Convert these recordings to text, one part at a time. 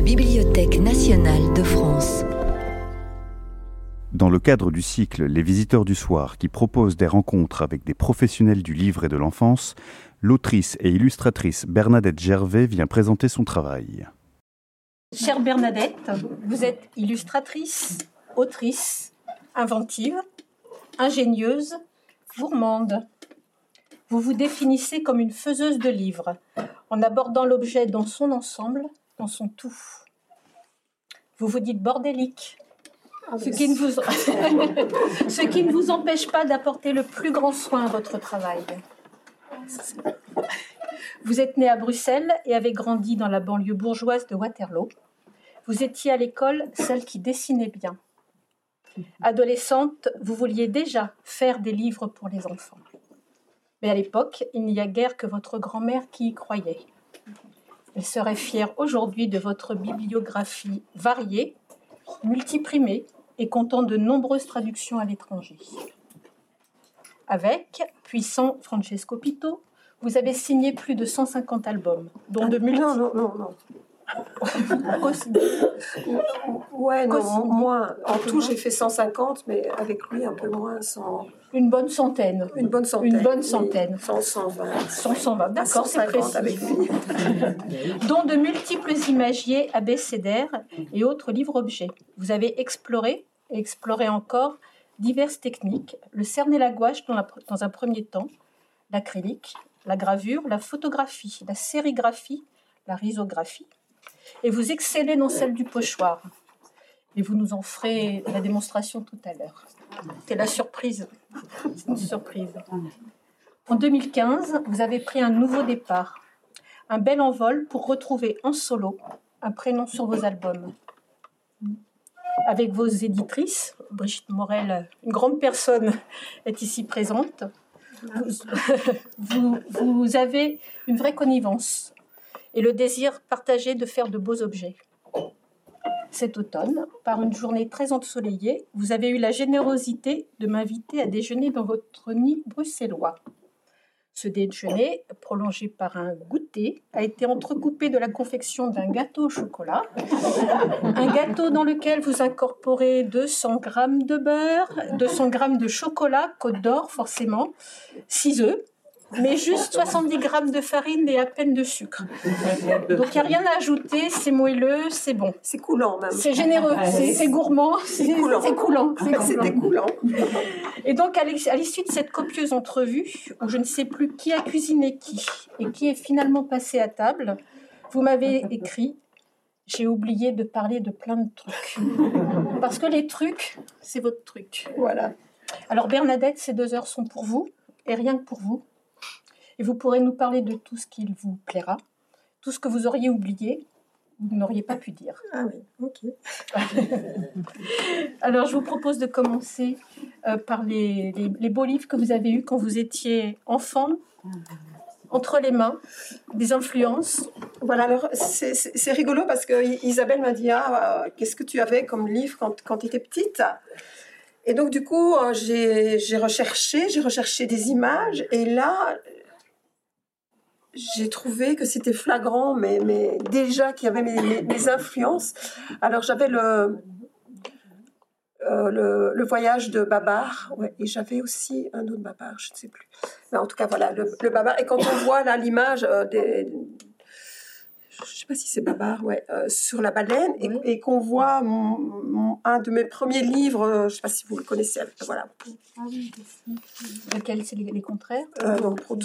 la Bibliothèque nationale de France. Dans le cadre du cycle Les Visiteurs du Soir, qui propose des rencontres avec des professionnels du livre et de l'enfance, l'autrice et illustratrice Bernadette Gervais vient présenter son travail. Chère Bernadette, vous êtes illustratrice, autrice, inventive, ingénieuse, gourmande. Vous vous définissez comme une faiseuse de livres, en abordant l'objet dans son ensemble, dans son tout. Vous vous dites bordélique, ce qui, ne vous... ce qui ne vous empêche pas d'apporter le plus grand soin à votre travail. Vous êtes né à Bruxelles et avez grandi dans la banlieue bourgeoise de Waterloo. Vous étiez à l'école celle qui dessinait bien. Adolescente, vous vouliez déjà faire des livres pour les enfants. Mais à l'époque, il n'y a guère que votre grand-mère qui y croyait. Elle serait fière aujourd'hui de votre bibliographie variée, multiprimée et comptant de nombreuses traductions à l'étranger. Avec, puissant Francesco Pito, vous avez signé plus de 150 albums, dont de multiples. Non, non, non, non. Ouais, non, moins. En tout, j'ai fait 150, mais avec lui, un peu moins. 100... Une bonne centaine. Une bonne centaine. Une bonne centaine. Oui, 100, 120. 100, 120, d'accord, c'est précis. avec lui. dont de multiples imagiers abécédaires et autres livres-objets. Vous avez exploré et exploré encore diverses techniques, le cerner la gouache dans, la, dans un premier temps, l'acrylique, la gravure, la photographie, la sérigraphie, la risographie, et vous excellez dans celle du pochoir. Et vous nous en ferez la démonstration tout à l'heure. C'est la surprise. Surprise. En 2015, vous avez pris un nouveau départ, un bel envol pour retrouver en solo un prénom sur vos albums. Avec vos éditrices, Brigitte Morel, une grande personne, est ici présente. Vous avez une vraie connivence et le désir partagé de faire de beaux objets. Cet automne, par une journée très ensoleillée, vous avez eu la générosité de m'inviter à déjeuner dans votre nid bruxellois. Ce déjeuner, prolongé par un goûter, a été entrecoupé de la confection d'un gâteau au chocolat. Un gâteau dans lequel vous incorporez 200 g de beurre, 200 g de chocolat, Côte d'Or forcément, 6 œufs, mais juste 70 grammes de farine et à peine de sucre. Donc il n'y a rien à ajouter, c'est moelleux, c'est bon. C'est coulant même. C'est généreux, c'est gourmand, c'est coulant. C'est coulant. Coulant. Et donc à l'issue de cette copieuse entrevue, où je ne sais plus qui a cuisiné qui et qui est finalement passé à table, vous m'avez écrit j'ai oublié de parler de plein de trucs. Parce que les trucs, c'est votre truc. Voilà. Alors Bernadette, ces deux heures sont pour vous, et rien que pour vous. Et vous pourrez nous parler de tout ce qui vous plaira, tout ce que vous auriez oublié, vous n'auriez pas pu dire. Ah oui, ok. Alors je vous propose de commencer euh, par les, les, les, beaux livres que vous avez eus quand vous étiez enfant, entre les mains, des influences. Voilà, alors c'est rigolo parce que Isabelle m'a dit ah, qu'est-ce que tu avais comme livre quand, quand tu étais petite? Et donc, du coup, euh, j'ai recherché, j'ai recherché des images, et là, j'ai trouvé que c'était flagrant, mais, mais déjà qu'il y avait mes, mes, influences. Alors j'avais le, euh, le, le, voyage de Babar, ouais, et j'avais aussi un autre Babar, je ne sais plus. Mais en tout cas, voilà, le, le Babar. Et quand on voit là l'image euh, des, je sais pas si c'est Babar, ouais, euh, sur la baleine, et, et qu'on voit mon, mon, un de mes premiers livres, euh, je sais pas si vous le connaissez, voilà. Ah oui, lequel c'est les, les, contraires? Euh, Non, Prout.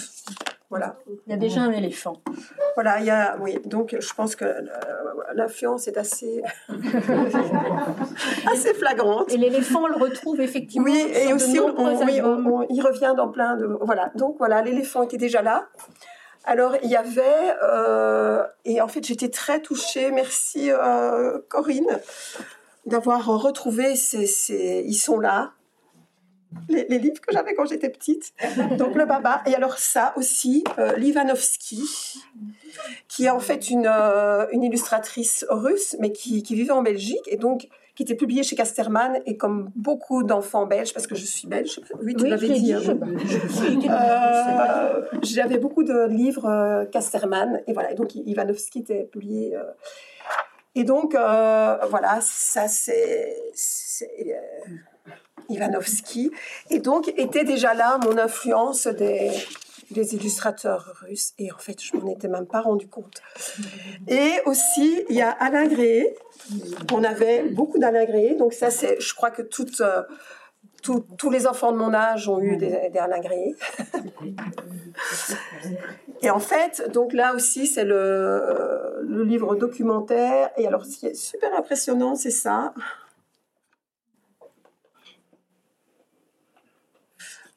Voilà. Il y a déjà un éléphant. Voilà, il y a, oui, donc je pense que l'influence est assez, assez flagrante. Et l'éléphant, on le retrouve effectivement. Oui, et aussi, on, on, oui, on, il revient dans plein de. Voilà, donc voilà, l'éléphant était déjà là. Alors, il y avait, euh, et en fait, j'étais très touchée, merci euh, Corinne, d'avoir retrouvé ces, Ils sont là, les, livres que j'avais quand j'étais petite. Donc, le Baba. Et alors, ça aussi, euh, qui est en fait une, euh, une illustratrice russe, mais qui, qui vivait en Belgique. Et donc, qui était publié chez Casterman et comme beaucoup d'enfants belges, parce que je suis belge, oui, tu oui, l'avais dit. hein. euh, J'avais beaucoup de livres euh, Casterman et voilà, et donc Ivanovski était publié. Euh, Et donc, voilà, ça c'est Ivanovski. Et donc, était déjà là mon influence des, des illustrateurs russes. Et en fait, je m'en étais même pas rendu compte. Et aussi, il y a Alain Gréé. On avait beaucoup d'Alain Gréé. Donc ça, c'est, je crois que euh, tous les enfants de mon âge ont eu des, des Alain Gréé. Et en fait, donc là aussi, c'est le, le livre documentaire. Et alors, ce qui est super impressionnant, c'est ça.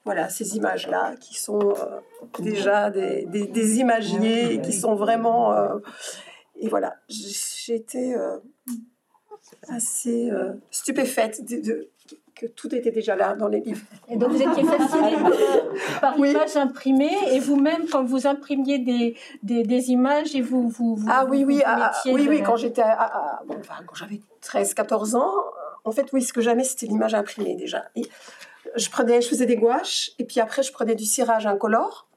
Voilà, ces images-là qui sont euh, déjà des, des, imagiers, qui sont vraiment... Euh, et voilà, j'ai été euh, assez stupéfaite de, que tout était déjà là dans les livres. Et donc vous étiez fascinée par, l'image imprimée et vous-même quand vous imprimiez des, des, images et vous vous, ah oui oui ah, oui oui quand j'étais enfin, quand j'avais 13 14 ans en fait oui ce que j'aimais c'était l'image imprimée déjà. Et je prenais, je faisais des gouaches et puis après je prenais du cirage incolore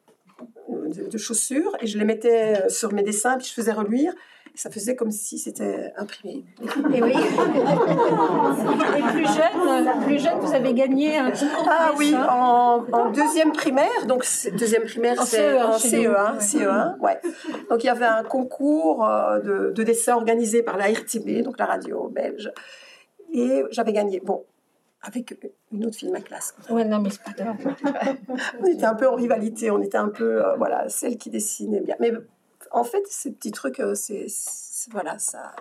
de, de chaussures et je les mettais euh, sur mes dessins puis je faisais reluire. Et ça faisait comme si c'était imprimé. Et oui. et plus jeune, plus jeune, vous avez gagné un concours. Ah oui, en, deuxième primaire. Donc deuxième primaire, c'est en CE1, CE1, ouais. Donc il y avait un concours euh, de, de dessin organisé par la RTB, donc la radio belge, et j'avais gagné. Bon, avec une autre fille de ma classe. Ouais, non, mais c'est pas grave. on était un peu en rivalité, on était un peu, euh, voilà, celle qui dessinait bien. Mais en fait, ces petits trucs, euh, c'est, voilà, ça,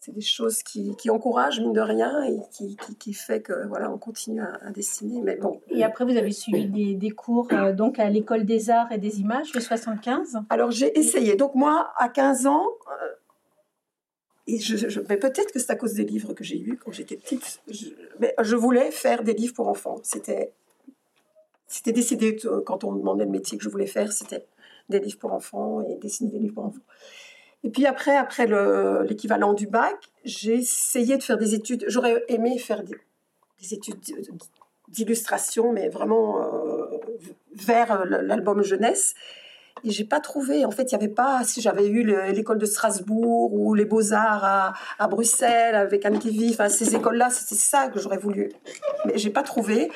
c'est des choses qui, qui, encouragent mine de rien et qui, qui, qui, fait que voilà, on continue à, dessiner. Mais bon. Et après, vous avez suivi des, des cours euh, donc à l'école des arts et des images de 75. Alors j'ai essayé. Donc moi, à 15 ans et je, mais peut-être que c'est à cause des livres que j'ai eus quand j'étais petite. Je, mais je voulais faire des livres pour enfants. C'était, c'était décidé quand on me demandait le métier que je voulais faire, c'était des livres pour enfants et dessiner des livres pour enfants. Et puis après, après l'équivalent du bac, j'ai essayé de faire des études. J'aurais aimé faire des, des études d'illustration, mais vraiment euh, vers l'album jeunesse. Et j'ai pas trouvé. En fait, il y avait pas. Si j'avais eu l'école de Strasbourg ou les Beaux Arts à, à, Bruxelles avec Anne TV, enfin ces écoles-là, c'était ça que j'aurais voulu. Mais j'ai pas trouvé.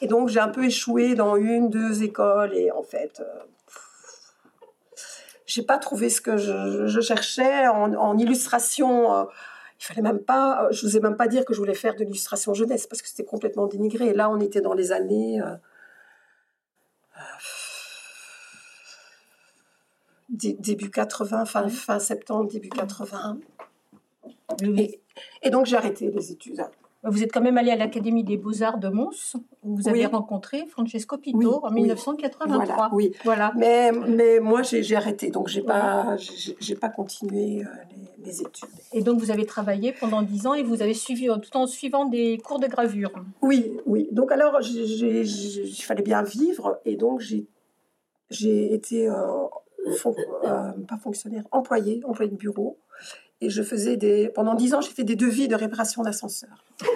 Et donc j'ai un peu échoué dans une, deux écoles. Et en fait, euh, j'ai pas trouvé ce que je, cherchais en, illustration. Euh, il fallait même pas. Je vous ai même pas dire que je voulais faire de l'illustration jeunesse parce que c'était complètement dénigré. Et là, on était dans les années. Euh, début 80, fin, fin septembre, début 80. Et, et donc j'ai arrêté les études. Vous êtes quand même allé à l'Académie des Beaux-Arts de Mons, où vous avez rencontré Francesco Pito en 1983. Voilà, oui. Voilà. Mais, mais moi, j'ai arrêté, donc j'ai pas, j'ai pas continué euh, les, études. Et donc, vous avez travaillé pendant dix ans et vous avez suivi, tout en suivant des cours de gravure. Oui, oui. Donc, alors, il fallait bien vivre, et donc j'ai été... Euh, euh, pas fonctionnaire, employé, employé de bureau. Et je faisais des. Pendant dix ans, j'ai fait des devis de réparation d'ascenseurs.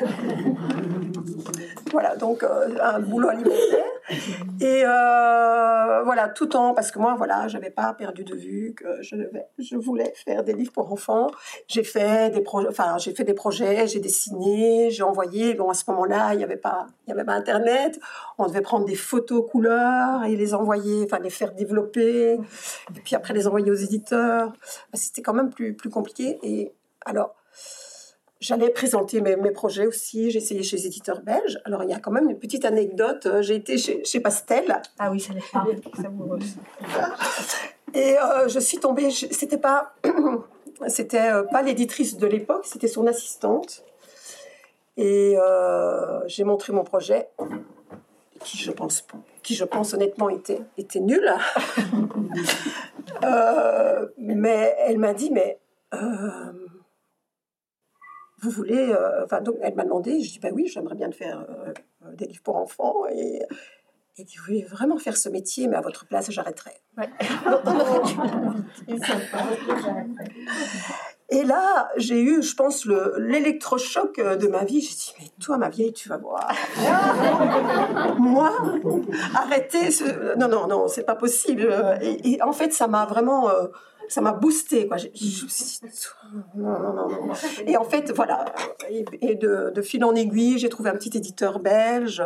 voilà, donc euh, un boulot alimentaire. Et euh, voilà, tout en. Parce que moi, voilà, j'avais pas perdu de vue que je, je voulais faire des livres pour enfants. J'ai fait des projets, enfin, j'ai fait des projets, j'ai dessiné, j'ai envoyé. Bon, à ce moment-là, il n'y avait pas, avait pas Internet. On devait prendre des photos couleurs et les envoyer, enfin, les faire développer. Et puis après, les envoyer aux éditeurs. C'était quand même plus, plus compliqué. Et alors, j'allais présenter mes, projets aussi. J'ai essayé chez les éditeurs belges. Alors, il y a quand même une petite anecdote. J'ai été chez, Pastel. Ah oui, ça l'est pas. Et euh, je suis tombée. C'était pas, c'était euh, pas l'éditrice de l'époque. C'était son assistante. Et euh, j'ai montré mon projet, qui je pense, qui je pense honnêtement était était nul. mais elle m'a dit, mais euh, vous voulez, euh, enfin donc elle m'a demandé, je dis bah oui, j'aimerais bien faire euh, des livres pour enfants et et dit, vous voulez vraiment faire ce métier, mais à votre place, j'arrêterai. et là, j'ai eu, je pense, l'électrochoc de ma vie. J'ai dit, mais toi, ma vieille, tu vas voir. Moi, arrêter ce... Non, non, non, c'est pas possible. Et, en fait, ça m'a vraiment ça m'a boosté. Quoi. non, non, non, non. Et en fait, voilà. Et, de, de, fil en aiguille, j'ai trouvé un petit éditeur belge.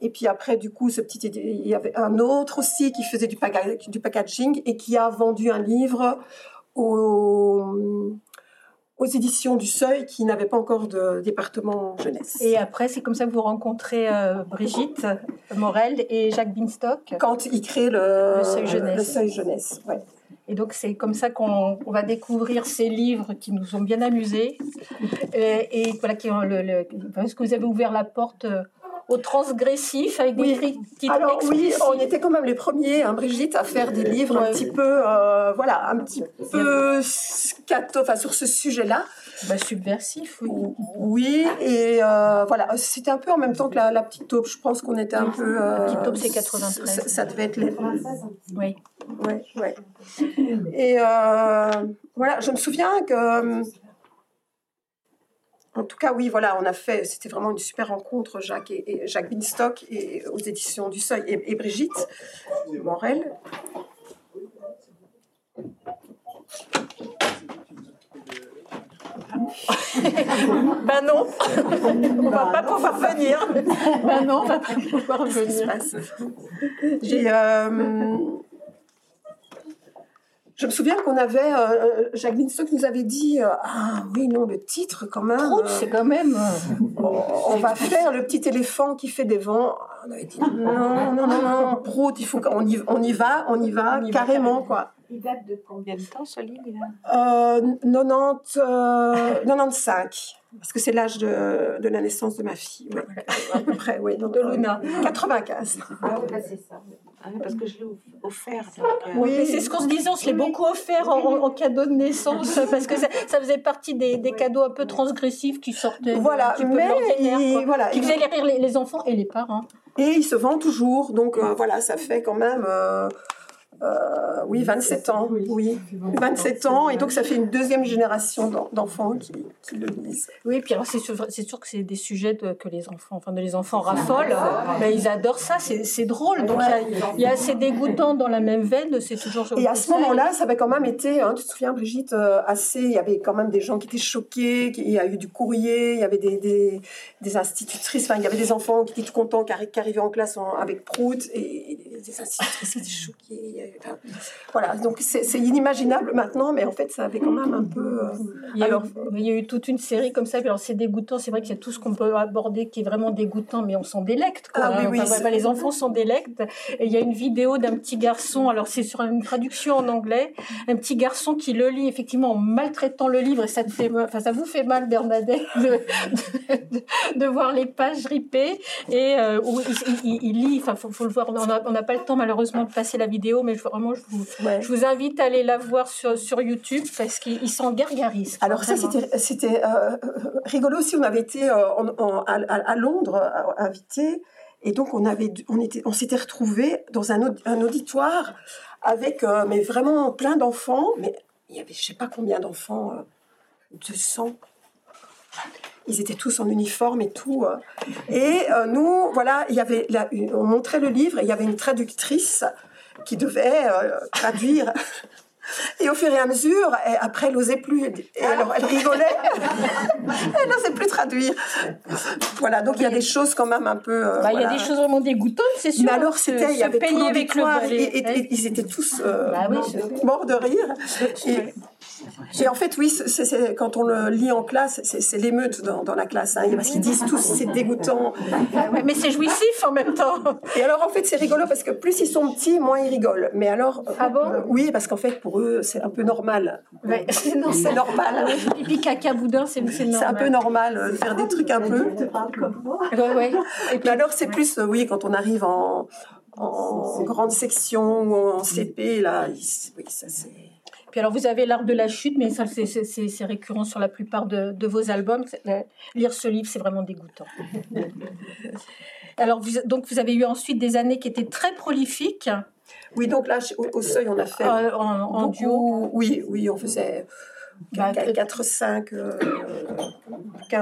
Et puis après, du coup, ce petit, il y avait un autre aussi qui faisait du, du packaging et qui a vendu un livre au, aux éditions du Seuil qui n'avaient pas encore de département jeunesse. Et après, c'est comme ça que vous rencontrez euh, Brigitte Morel et Jacques Binstock? Quand ils créent le, Seuil jeunesse. Le Seuil jeunesse Et donc c'est comme ça qu'on va découvrir ces livres qui nous ont bien amusés et, voilà qui ont le, le, parce que vous avez ouvert la porte euh, au transgressif avec des critiques Alors oui, on était quand même les premiers, hein, Brigitte, à faire des livres un petit peu, euh, voilà, un petit peu scato, enfin sur ce sujet-là. Bah, subversif, oui. Oui, et euh, voilà, c'était un peu en même temps que la, petite taupe. Je pense qu'on était un peu. la petite taupe, c'est 93. Ça, devait être les. Oui. Ouais, ouais. Et euh, voilà, je me souviens que en tout cas, oui, voilà, on a fait, c'était vraiment une super rencontre, Jacques et, Jacques Binstock et aux éditions du Seuil et, Brigitte Morel. ben non, on va pas pouvoir venir. Ben non, on va pas pouvoir venir. J'ai euh, je me souviens qu'on avait, euh, euh Jacques Binstock nous avait dit, euh, ah oui, non, le titre quand même. Euh, c'est quand même. on, va faire le petit éléphant qui fait des vents. On avait dit, non, non, non, non, Prout, il faut qu'on y, on y va, on y va, carrément, quoi. Il date de combien de temps ce livre euh, 90, 95. Parce que c'est l'âge de, de, la naissance de ma fille, oui. à peu près, oui. de Luna. 95. Ah, c'est ça. Ah parce que je l'ai offert. Euh, oui, c'est ce qu'on se disait, on se l'est beaucoup offert en, cadeau de naissance, parce que ça, faisait partie des, des, cadeaux un peu transgressifs qui sortaient voilà, un mais il, voilà, qui faisaient rire les, les, enfants et les parents. Et il se vend toujours, donc euh, voilà, ça fait quand même... Euh, euh, oui, 27 ans, oui, 27 ans, et donc ça fait une deuxième génération d'enfants qui, le lisent. Oui, puis alors c'est sûr, sûr, que c'est des sujets que les enfants, enfin les enfants raffolent, mais ils adorent ça, c'est drôle, donc il y, a assez dégoûtant dans la même veine, c'est toujours. Et à ce moment-là, ça avait quand même été, hein, tu te souviens Brigitte, euh, assez, il y avait quand même des gens qui étaient choqués, il y a eu du courrier, il y avait des, des, institutrices, enfin il y avait des enfants qui étaient tout contents, qui, arrivaient en classe avec Prout, et, des institutrices qui étaient choquées voilà, donc c'est inimaginable maintenant, mais en fait, ça avait quand même un peu. Euh, il, y alors, il y a eu toute une série comme ça. Alors, c'est dégoûtant. C'est vrai qu'il y a tout ce qu'on peut aborder qui est vraiment dégoûtant, mais on s'en délecte. Quoi, ah, oui, oui, les enfants s'en délectent. Et il y a une vidéo d'un petit garçon. Alors, c'est sur une traduction en anglais. Un petit garçon qui le lit effectivement en maltraitant le livre. Et ça, te fait, enfin, ça vous fait mal, Bernadette, de, de, voir les pages ripées. Et euh, où il, lit. Enfin, faut, faut le voir. On n'a pas le temps malheureusement de passer la vidéo, mais vraiment, je vous, je vous invite à aller la voir sur, sur YouTube parce qu'ils sont gargaristes. Alors ça, c'était euh, rigolo aussi. On avait été euh, à, Londres euh, invités et donc on avait, on était, on s'était retrouvés dans un, un, auditoire avec mais vraiment plein d'enfants. Mais il y avait je sais pas combien d'enfants, 200 ils étaient tous en uniforme et tout. Et nous, voilà, il y avait, on montrait le livre et il y avait une traductrice qui devait euh, traduire. Et au fur et à mesure, et après, elle n'osait plus. Et alors, elle rigolait. elle n'osait plus traduire. Voilà, donc il y a des choses quand même un peu. Euh, bah, il y a des choses vraiment dégoûtantes, c'est sûr. Mais alors, c'était, il y avait avec le et, ils étaient tous euh, bah morts de rire. Et, et en fait, oui, quand on le lit en classe, c'est, l'émeute dans, dans, la classe, hein, parce qu'ils disent tous c'est dégoûtant. mais c'est jouissif en même temps. Et alors, en fait, c'est rigolo parce que plus ils sont petits, moins ils rigolent. Mais alors, ah bon? euh, oui, parce qu'en fait, pour eux, c'est un peu normal. c'est, normal. Pipi caca boudin, c'est, normal. C'est un peu normal euh, de faire des trucs un peu. Ouais, ouais. Et puis alors, c'est plus, euh, oui, quand on arrive en, en grande section ou en CP, là, oui, ça c'est puis alors, vous avez l'art de la chute, mais ça, c'est récurrent sur la plupart de, vos albums. Lire ce livre, c'est vraiment dégoûtant. alors, vous, donc, vous avez eu ensuite des années qui étaient très prolifiques. Oui, donc là, au, seuil, on a fait. Euh, en, duo Oui, oui, on faisait. 4-5 euh,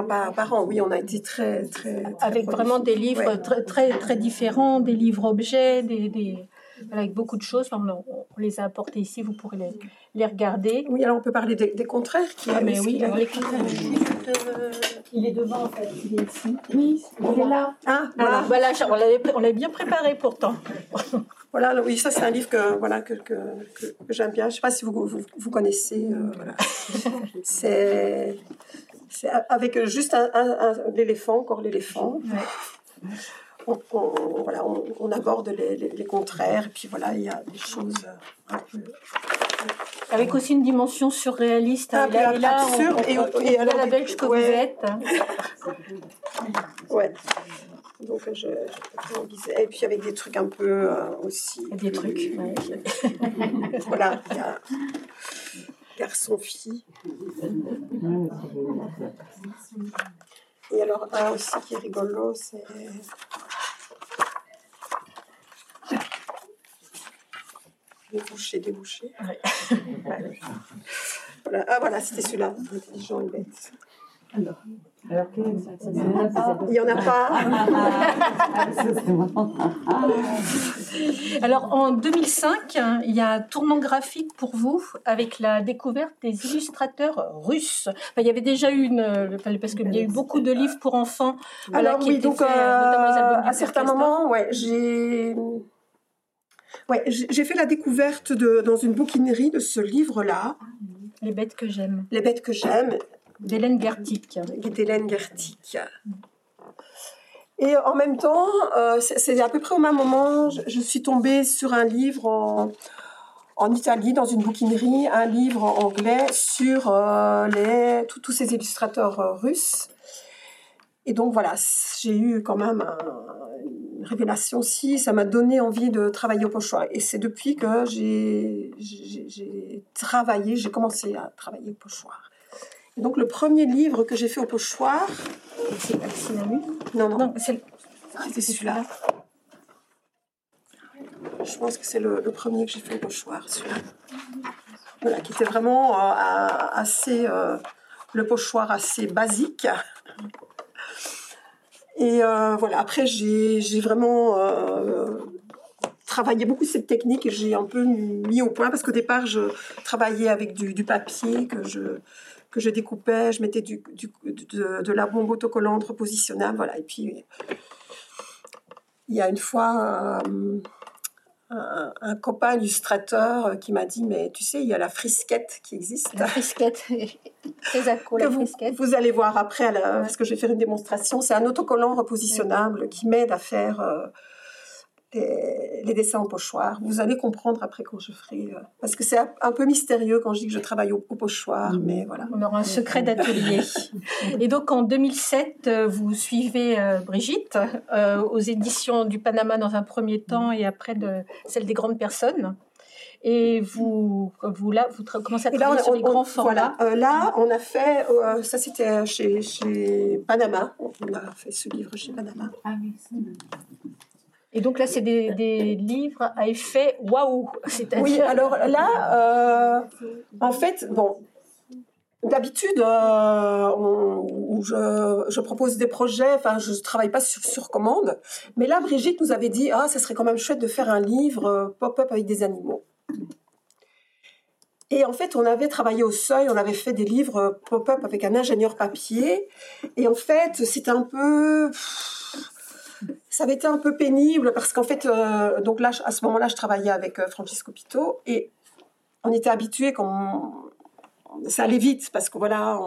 par, par, an. Oui, on a été très, très. Avec vraiment des livres très, très, très différents, des livres objets, des, des, avec beaucoup de choses. On, les a apportées ici, vous pourrez les, les regarder. Oui, alors on peut parler des, contraires qui ah, mais oui, alors les contraires. Il est devant en fait, il est ici. Oui, il est là. Ah, voilà. voilà on l'avait bien préparé pourtant. Voilà, oui, ça c'est un livre que, voilà, que, que, que, j'aime bien. Je ne sais pas si vous, vous, connaissez. Euh, voilà. c'est avec juste un, l'éléphant, encore l'éléphant. On, voilà, on, aborde les, les, contraires, et puis voilà, il y a des choses. Euh, avec aussi une dimension surréaliste. Ah, et là, absurde, et, et, la belge que vous êtes. Ouais. Donc, je, je Et puis, avec des trucs un peu euh, aussi. Des trucs, voilà, il y a garçon-fille. Et alors, un aussi qui est rigolo, c'est. Débouché, débouché. voilà. Ah voilà, c'était celui-là, intelligent et bête. Alors. Il n'y en a pas. Alors en 2005, il y a un tournant graphique pour vous avec la découverte des illustrateurs russes. il y avait déjà eu une, parce qu'il y a eu beaucoup de livres pour enfants. Alors oui, donc euh, à certains moments, ouais, j'ai Ouais, j'ai fait la découverte de, dans une bouquinerie de ce livre-là. Les bêtes que j'aime. Les bêtes que j'aime. D'Hélène Gertic. D'Hélène Gertic. Et en même temps, euh, c'est à peu près au même moment, je, suis tombée sur un livre en, en, Italie, dans une bouquinerie, un livre en anglais sur euh, les, tous ces illustrateurs euh, russes. Et donc voilà, j'ai eu quand même une révélation aussi, ça m'a donné envie de travailler au pochoir. Et c'est depuis que j'ai travaillé, j'ai commencé à travailler au pochoir. Donc le premier livre que j'ai fait au pochoir, c'est Non, non, c'est ah, celui-là. Je pense que c'est le, premier que j'ai fait au pochoir, celui-là. Voilà, qui était vraiment euh, assez euh, le pochoir assez basique. Et euh, voilà, après j'ai vraiment travaillé beaucoup cette technique et j'ai un peu mis au point parce qu'au départ je travaillais avec du, papier que je que je découpais, je mettais de, la bombe autocollante repositionnable, voilà. Et puis, il y a une fois euh, un, copain illustrateur qui m'a dit, mais tu sais, il y a la frisquette qui existe. La frisquette, très à la vous, frisquette. Vous allez voir après, parce que je vais faire une démonstration. C'est un autocollant repositionnable qui m'aide à faire... Euh, les, dessins en pochoir. Vous allez comprendre après quand je ferai. Euh, parce que c'est un, peu mystérieux quand je dis que je travaille au, pochoir, mm. mais voilà. On aura un secret d'atelier. Et donc en 2007, euh, vous suivez euh, Brigitte aux éditions du Panama dans un premier temps et après de celle des grandes personnes. Et vous, vous là, vous commencez à travailler sur les grands formats. Voilà, là, on a fait, ça c'était chez, chez Panama. On a fait ce livre chez Panama. Ah oui. Et donc là, c'est des, livres à effet waouh. Oui, alors là, euh, en fait, bon, d'habitude, euh, je, propose des projets, enfin, je ne travaille pas sur, sur, commande, mais là, Brigitte nous avait dit, ah, ça serait quand même chouette de faire un livre euh, pop-up avec des animaux. Et en fait, on avait travaillé au seuil, on avait fait des livres pop-up avec un ingénieur papier. Et en fait, c'était un peu ça avait été un peu pénible parce qu'en fait, euh, donc là, à ce moment-là, je travaillais avec euh, Francisco Pito et on était habitués quand ça allait vite parce que voilà,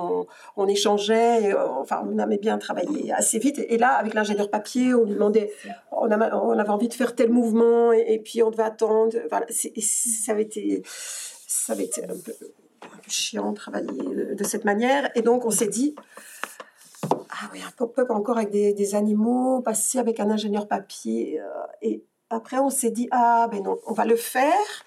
on, échangeait, euh, enfin, on aimait bien travailler assez vite. Et, là, avec l'ingénieur papier, on lui demandait, on, avait envie de faire tel mouvement et, puis on devait attendre. Ça avait été, ça avait été un peu, un peu chiant de travailler de cette manière. Et donc, on s'est dit, ah oui, un pop-up encore avec des, animaux, passé avec un ingénieur papier. Euh, et après, on s'est dit, ah ben non, on va le faire.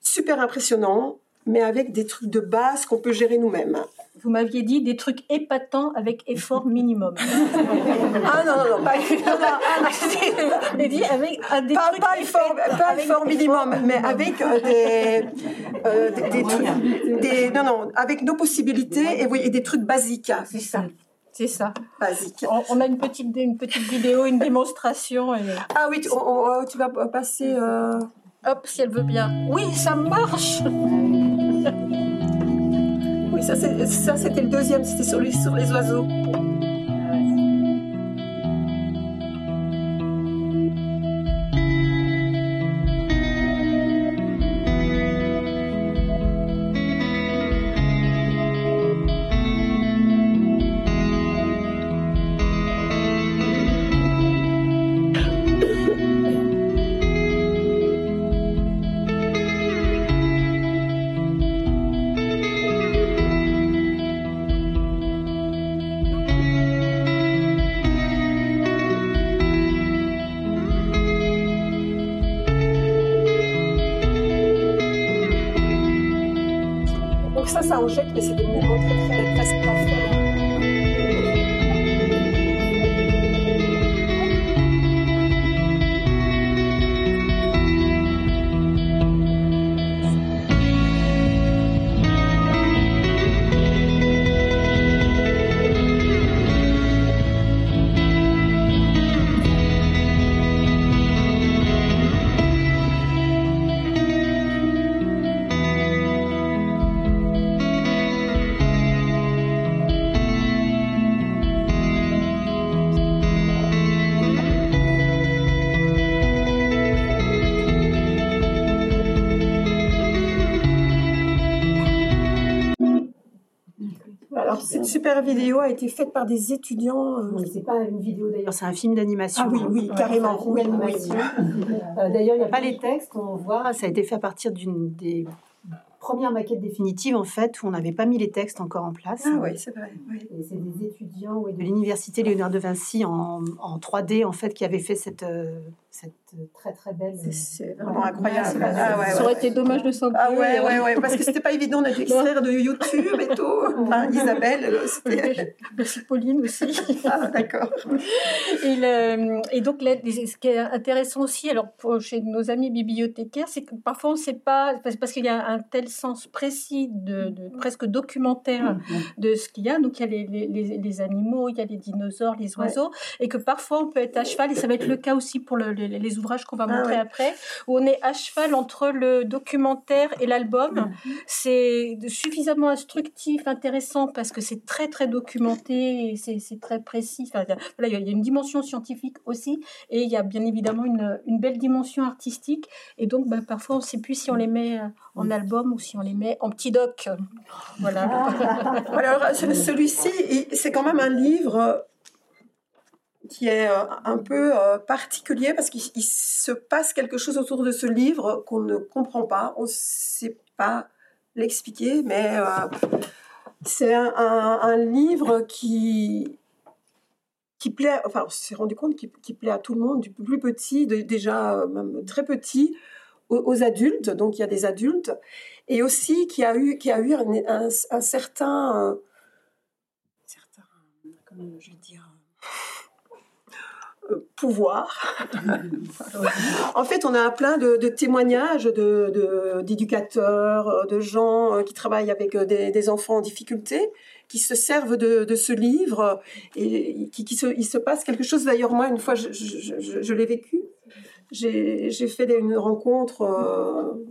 Super impressionnant, mais avec des trucs de base qu'on peut gérer nous-mêmes. Vous m'aviez dit des trucs épatants avec effort minimum. ah non, non, non, pas, dit avec des pas, trucs pas effort, pas effort minimum, mais avec euh, des, euh, des, des, trucs, des, non, non, avec nos possibilités et, oui, et des trucs basiques. C'est ça. C'est ça. Basique. On, a une petite, une petite vidéo, une démonstration. Ah oui, tu, vas passer. Euh, Hop, si elle veut bien. Oui, ça marche Oui, ça c'était le deuxième, c'était sur sur les oiseaux. Super vidéo a été faite par des étudiants. Euh, c'est pas une vidéo d'ailleurs, c'est un film d'animation. Ah oui, oui, carrément. Euh, d'ailleurs, il n'y a pas les textes, on voit, ça a été fait à partir d'une des première maquette définitive, en fait, où on n'avait pas mis les textes encore en place. Ah oui, c'est vrai. Et c'est des étudiants de l'université Léonard de Vinci en, en, 3D, en fait, qui avaient fait cette, euh, cette très très belle. C'est vraiment incroyable. Ah, ouais, ça aurait été dommage de s'en Ah ouais, ouais, ouais, parce que c'était pas évident d'être extraire de YouTube et tout. Isabelle, c'était. Merci Pauline aussi. Ah, d'accord. Et, le, et donc, ce qui est intéressant aussi, alors pour, chez nos amis bibliothécaires, c'est que parfois on ne sait pas, parce qu'il y a un tel sens précis, de, presque documentaire mm-hmm. de ce qu'il y a. Donc il y a les, les, les, animaux, il y a les dinosaures, les oiseaux, et que parfois on peut être à cheval, et ça va être le cas aussi pour le, les, ouvrages qu'on va ah montrer après, où on est à cheval entre le documentaire et l'album. Mm-hmm. C'est suffisamment instructif, intéressant, parce que c'est très très documenté, c'est très précis. Enfin, il y a une dimension scientifique aussi, et il y a bien évidemment une, une belle dimension artistique, et donc bah, parfois on ne sait plus si on les met euh, en album ou si on les met en petit doc. Voilà. Alors, celui-ci, c'est quand même un livre qui est euh, un peu euh, particulier parce qu'il se passe quelque chose autour de ce livre qu'on ne comprend pas, on ne sait pas l'expliquer, mais euh, c'est un, livre qui qui plaît, enfin on s'est rendu compte qu'il plaît à tout le monde, du plus petit, déjà même très petit, aux, adultes, donc il y a des adultes, et aussi qui a eu, qui a eu un, certain, pouvoir. en fait, on a plein de, témoignages de, d'éducateurs, de, gens euh, qui travaillent avec des, enfants en difficulté, qui se servent de, ce livre et qui, se, il se passe quelque chose. D'ailleurs, moi, une fois, je, je l'ai vécu j'ai fait une rencontre euh,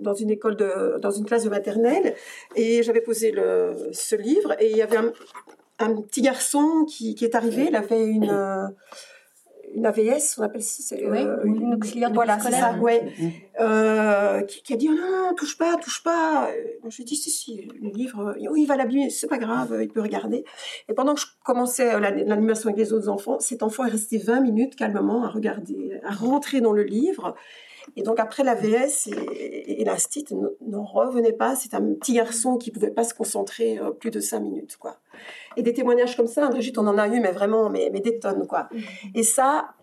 dans une école de, dans une classe de maternelle et j'avais posé le, ce livre et il y avait un, un petit garçon qui, qui, est arrivé, il avait une une AVS, on appelle ça. Oui, euh, une auxiliaire de Voilà, c'est ça, ouais. Euh, qui, a dit oh non, touche pas, touche pas. Moi, je lui ai dit si, si, le livre, il va l'abîmer, c'est pas grave, il peut regarder. Et pendant que je commençais l'animation avec les autres enfants, cet enfant est resté 20 minutes calmement à regarder, à rentrer dans le livre. Et donc après la VS et, et la STIT n'en revenait pas. C'est un petit garçon qui pouvait pas se concentrer euh, plus de cinq minutes, quoi. Et des témoignages comme ça, Brigitte, on en a eu, mais vraiment, mais, mais des tonnes, quoi. Mm-hmm. Et ça,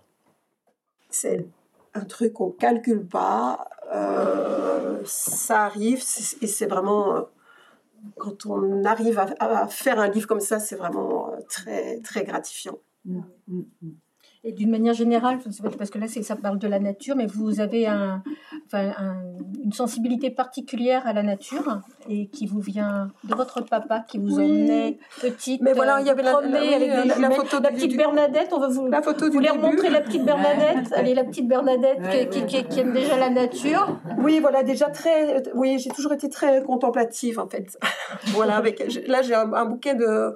c'est un truc qu'on calcule pas. Euh, ça arrive et c'est vraiment euh, quand on arrive à, à, faire un livre comme ça, c'est vraiment très très gratifiant. Mm-hmm. Et d'une manière générale, parce que là, ça parle de la nature, mais vous avez un, une sensibilité particulière à la nature et qui vous vient de votre papa qui vous emmenait petite. Mais voilà, il y avait la, la, photo la petite Bernadette. On va vous, la photo vous remontrer la petite Bernadette. Allez, la petite Bernadette qui, qui, aime déjà la nature. Oui, voilà, déjà très. Oui, j'ai toujours été très contemplative en fait. voilà, avec là j'ai un, bouquet de.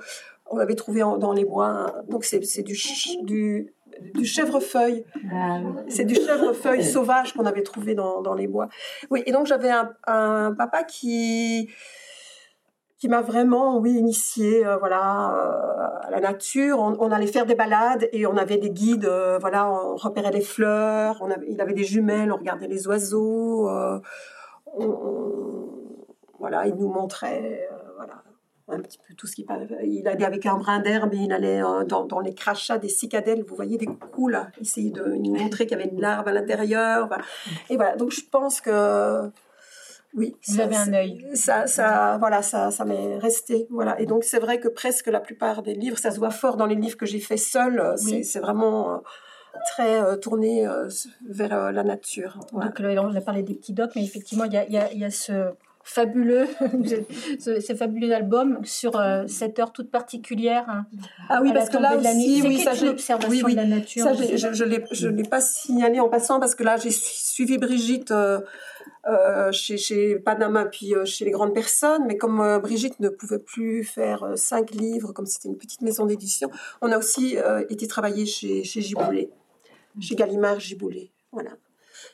On avait trouvé dans les bois. Donc c'est du du du chèvrefeuille. Ah c'est du chèvrefeuille sauvage qu'on avait trouvé dans, dans, les bois. Oui, et donc j'avais un, un, papa qui qui m'a vraiment, oui, initié, euh, voilà, euh, à la nature. On, allait faire des balades et on avait des guides, euh, voilà, on repérait les fleurs. On avait, il avait des jumelles, on regardait les oiseaux. voilà, il nous montrait, un petit peu tout ce qui Il allait avec un brin d'herbe et il allait euh, dans, dans, les crachats des cicadelles. Vous voyez des coups là. Essayer de nous montrer qu'il y avait une larve à l'intérieur. Et voilà. Donc je pense que oui. Vous avez un œil. Ça, ça, voilà, ça, ça m'est resté. Voilà. Et donc c'est vrai que presque la plupart des livres, ça se voit fort dans les livres que j'ai fait seul. C'est vraiment euh, très euh, tourné vers la nature. Donc là, on a parlé des petits docs, mais effectivement, il y a, y, a, y a ce fabuleux, ce, fabuleux album sur euh, cette heure toute particulière. Hein, ah oui, parce que là aussi, oui, ça j'ai l'observation de la nature. Ça, je ne l'ai pas signalé en passant parce que là j'ai suivi Brigitte. Euh, euh, chez, chez Panama puis chez les grandes personnes, mais comme Brigitte ne pouvait plus faire cinq livres, comme c'était une petite maison d'édition, on a aussi été travailler chez, chez Giboulet, chez Gallimard Giboulet.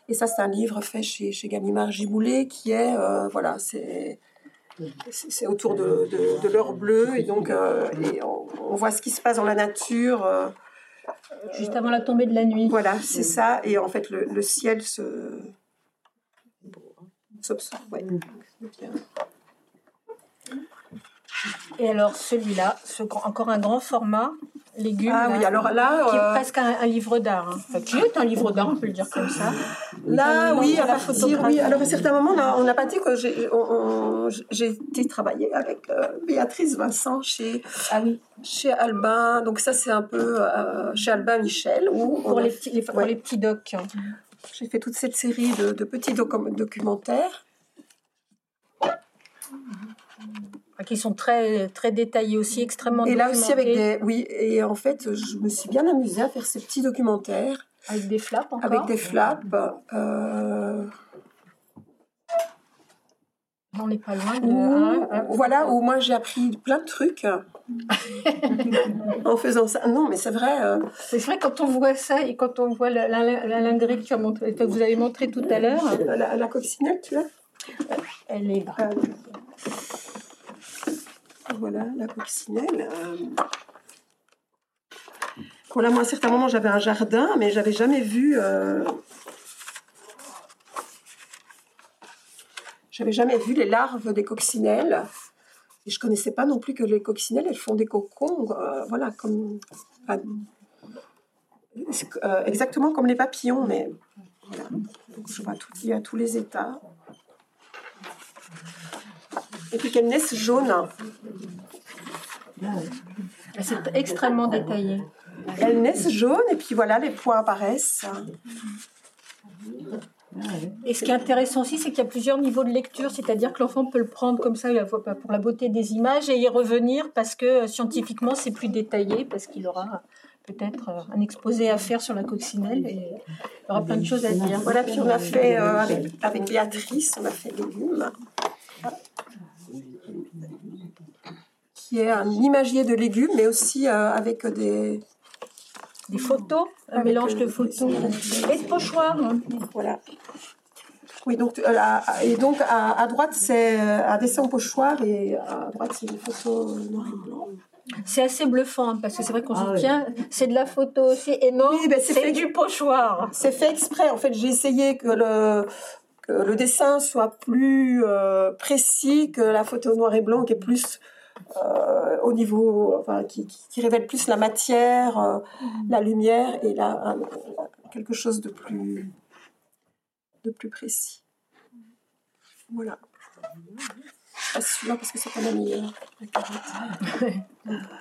Et ça, c'est un livre fait chez, chez Gallimard Giboulet qui est, euh, voilà, c'est c'est autour de, de, l'heure bleue et donc euh, on, voit ce qui se passe dans la nature. Euh, Juste avant la tombée de la nuit. Voilà, c'est ça. Et en fait, le, le ciel se. Ouais. Et alors celui-là, ce, encore un grand format, légumes. Ah oui, alors là, qui est euh, presque un, livre d'art. Hein. qui est un livre d'art, on peut le dire comme ça. Là, oui, à partir, oui. Alors à certains moments, on n'a pas dit que j'ai été travailler avec euh, Béatrice Vincent chez ah oui. chez Albin. Donc ça, c'est un peu euh, chez Albin Michel où pour les petits pour les petits docs. J'ai fait toute cette série de, de petits documentaires qui sont très, très détaillés aussi, extrêmement Et là aussi avec des... Oui, et en fait, je me suis bien amusée à faire ces petits documentaires. Avec des flaps encore Avec des flaps. Euh... On n'est pas loin de... voilà, où moi j'ai appris plein de trucs en faisant ça. Non, mais c'est vrai. Euh. C'est vrai quand on voit ça et quand on voit la, la, que, tu as montré, que vous avez montré tout à l'heure. La, la, coccinelle, tu vois Elle est là. Euh, voilà, la coccinelle. Euh. Voilà, moi, à un certain moment, j'avais un jardin, mais j'avais jamais vu. Euh, j'avais jamais vu les larves des coccinelles. Et je connaissais pas non plus que les coccinelles, elles font des cocons, euh, voilà, comme. exactement comme les papillons, mais. Donc, je vois tout, il y a tous les états et puis qu'elles naissent jaunes. C'est extrêmement détaillé. Elles naissent jaunes et puis voilà, les points apparaissent. Et ce qui est intéressant aussi, c'est qu'il y a plusieurs niveaux de lecture, c'est-à-dire que l'enfant peut le prendre comme ça pour la beauté des images et y revenir parce que euh, scientifiquement c'est plus détaillé, parce qu'il aura peut-être euh, un exposé à faire sur la coccinelle et il y aura plein de choses à dire. Voilà, puis on a fait euh, avec, avec Béatrice, on a fait légumes qui est un imagier de légumes, mais aussi euh, avec des... Des photos, un mélange de photos et de pochoirs. Voilà. Oui, donc, euh, et donc à, droite, c'est un dessin au pochoir et à droite, c'est une photo noir et blanc. C'est assez bluffant parce que c'est vrai qu'on se dit, tiens, c'est de la photo aussi et non, ben, c'est du pochoir. C'est fait exprès. En fait, j'ai essayé que le, le dessin soit plus euh, précis que la photo noir et blanc qui est plus euh, au niveau, enfin, qui, révèle plus la matière, euh, mm. la lumière et là quelque chose de plus de plus précis. Voilà. Pas celui-là parce que c'est pas la meilleure.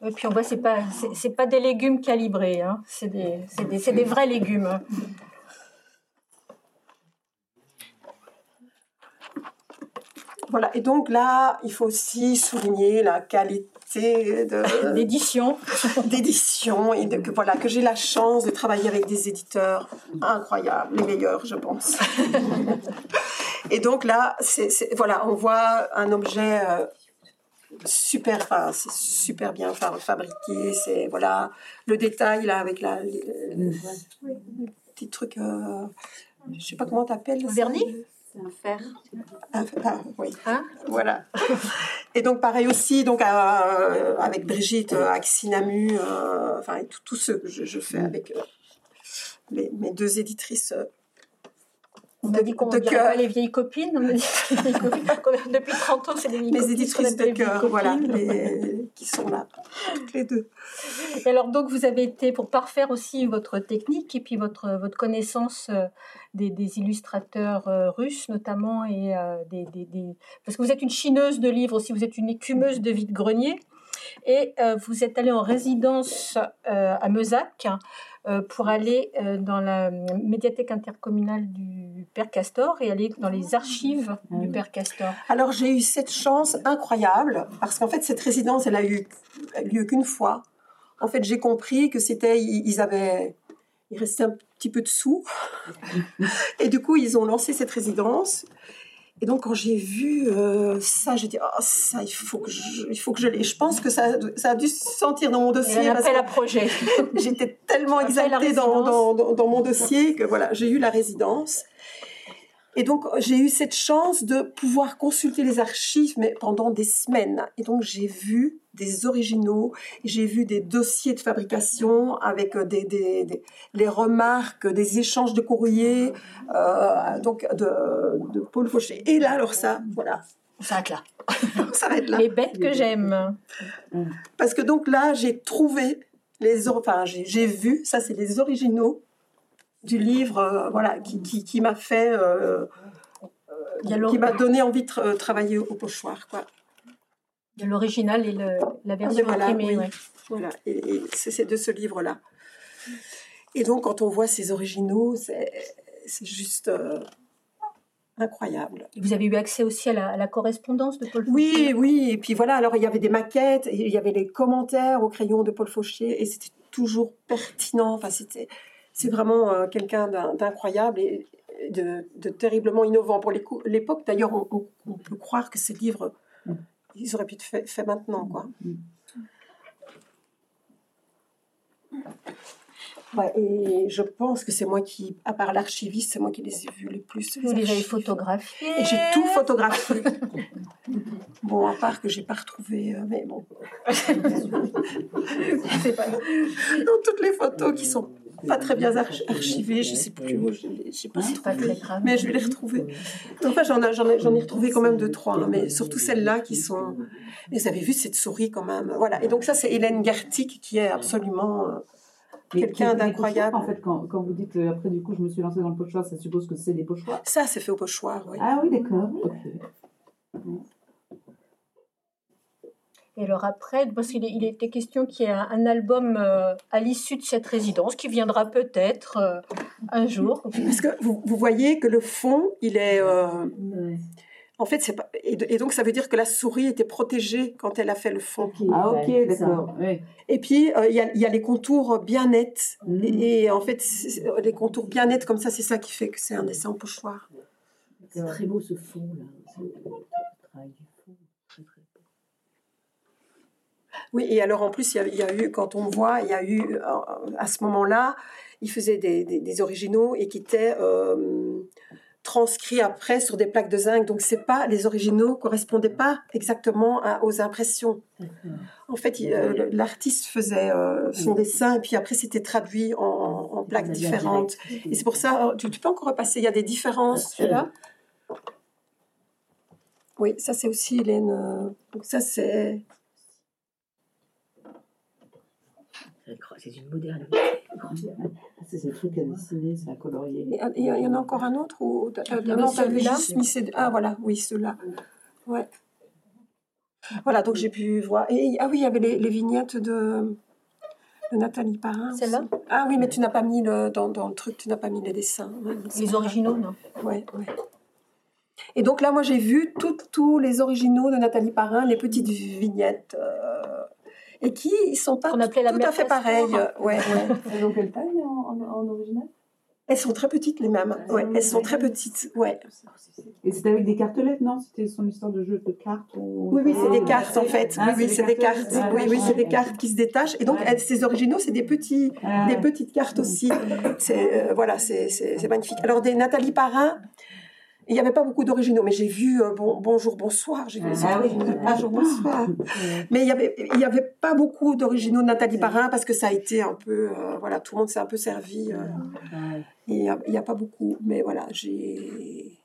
Et puis on voit, c'est pas, c'est, pas des légumes calibrés, hein. c'est, des, des, des, vrais légumes. Voilà, et donc là, il faut aussi souligner la qualité de, d'édition. d'édition, et que, voilà, que j'ai la chance de travailler avec des éditeurs incroyables, les meilleurs, je pense. et donc là, c'est, voilà, on voit un objet euh, super, enfin, c'est super bien fabriqué, c'est, voilà, le détail là, avec la, les, petits trucs, euh, je sais pas comment t'appelles. Vernis? Un fer. Ah, oui. Hein? Voilà. Et donc pareil aussi, donc euh, avec Brigitte euh, Axinamu, euh, enfin tout, tout, ce que je, fais avec mes deux éditrices on a dit qu'on ne pas les vieilles copines. On a dit Depuis 30 ans, c'est des vieilles Mes éditrices de cœur, voilà, sont là, toutes les deux. Et alors, donc, vous avez été pour parfaire aussi votre technique et puis votre, votre connaissance euh, des, illustrateurs euh, russes, notamment, et euh, des, des, parce que vous êtes une chineuse de livres aussi, vous êtes une écumeuse de vide-grenier. Et vous êtes allée en résidence à Meusac pour aller euh, dans la médiathèque intercommunale du Père Castor et aller dans les archives du Père Castor. Alors j'ai eu cette chance incroyable parce qu'en fait cette résidence elle a eu lieu qu'une fois. En fait j'ai compris que c'était ils avaient il restait un petit peu de sous et du coup ils ont lancé cette résidence et donc, quand j'ai vu euh, ça, j'ai dit, oh, ça, il faut que je, il faut que je l'ai. Je pense que ça, ça a dû se sentir dans mon dossier. Un appel à projet. J'étais tellement exaltée dans, dans, dans, mon dossier que voilà, j'ai eu la résidence. Et donc, j'ai eu cette chance de pouvoir consulter les archives, mais pendant des semaines. Et donc, j'ai vu des originaux, j'ai vu des dossiers de fabrication avec euh, des, des, des, les remarques, des échanges de courriers, euh, donc de, de, Paul Fauché. Et là, alors ça, voilà. On s'arrête là. On s'arrête là. Les bêtes que j'aime. Parce que donc là, j'ai trouvé les, enfin, j'ai vu, ça c'est les originaux du livre, euh, voilà, qui, qui, qui m'a fait, euh, euh, qui m'a donné envie de travailler au pochoir, quoi. L'original et le, la version voilà, imprimée. Voilà, et, c'est de ce livre-là. Et donc, quand on voit ces originaux, c'est juste incroyable. vous avez eu accès aussi à la, à la correspondance de Paul Fauchier Oui, oui. Et puis voilà, alors il y avait des maquettes, il y avait les commentaires au crayon de Paul Fauchier, et c'était toujours pertinent. Enfin, c'était c'est vraiment euh, quelqu'un d'incroyable et de, terriblement innovant pour l'époque. D'ailleurs, on, peut croire que ces livres, ils auraient pu être faits maintenant. Quoi. et je pense que c'est moi qui, à part l'archiviste, c'est moi qui les ai vus les plus. Vous les avez photographiés Et j'ai tout photographié. bon, à part que j'ai pas retrouvé, euh, mais bon. pas... Dans toutes les photos qui sont pas très bien archivées, je sais plus où, je, ne sais pas si mais je vais les retrouver. Enfin, j'en ai, j'en ai, retrouvé quand même deux, trois, hein, mais surtout celles-là qui sont. Vous avez vu cette souris quand même, voilà. Et donc ça, c'est Hélène Gartic qui est absolument euh, quelqu'un d'incroyable. En fait, quand, quand, vous dites euh, après, du coup, je me suis lancée dans le pochoir, ça suppose que c'est des pochoirs Ça, c'est fait au pochoir, oui. Ah oui, d'accord. Et alors après, parce qu'il il était question qu'il y ait un, album euh, à l'issue de cette résidence qui viendra peut-être euh, un jour. Parce que vous, vous, voyez que le fond, il est... En fait, c'est pas et, donc ça veut dire que la souris était protégée quand elle a fait le fond. Ah ok, d'accord. Et puis euh, il y, a, y, a les contours bien nets mm. et, en fait les contours bien nets comme ça, c'est ça qui fait que c'est un dessin en pochoir. C'est très beau ce fond là. Oui, et alors en plus, il y, a, eu, quand on voit, il y a eu, euh, à ce moment-là, il faisait des, des, originaux et qui étaient euh, transcrits après sur des plaques de zinc. Donc c'est pas les originaux correspondaient pas exactement aux impressions. En fait, euh, l'artiste faisait euh, son dessin et puis après c'était traduit en, plaques différentes. Et c'est pour ça, tu, peux encore repasser. Il y a des différences là. Oui, ça c'est aussi Hélène. Donc ça c'est. C'est une modernité. C'est ce truc à dessiner, c'est à colorier. Il y, en a encore un autre ou ah, juste mis Ah voilà, oui, ceux-là. Ouais. Voilà, donc j'ai pu voir. Et, ah oui, il y avait les, vignettes de, de Nathalie Parrain. Celle-là? Ah oui, mais tu n'as pas mis le, dans, dans, le truc, tu n'as pas mis les dessins. les originaux, non Oui, oui. Et donc là, moi, j'ai vu tous les originaux de Nathalie Parrain, les petites vignettes. Euh, et qui ne sont pas tout, à fait pareilles. Ouais, ouais. Elles ont quelle taille en original? Elles sont très petites les mêmes. Ouais, elles sont très petites. Ouais. Et c'est avec des cartelettes, non? C'était son histoire de jeu de cartes Oui, oui, c'est des cartes en fait. Ah, oui, c'est des cartes. oui, oui, c'est des cartes qui se détachent. Et donc, ces originaux, c'est des petits, des petites cartes aussi. C'est euh, voilà, c'est magnifique. Alors des Nathalie Parrain. Il n'y avait pas beaucoup d'originaux, mais j'ai vu euh, bon, Bonjour, Bonsoir, j'ai vu les ah Bonjour, Bonsoir. Mais il n'y avait, il y avait pas beaucoup d'originaux de Nathalie Parrain parce que ça a été un peu, euh, voilà, tout le monde s'est un peu servi. Il n'y a, pas beaucoup, mais voilà, j'ai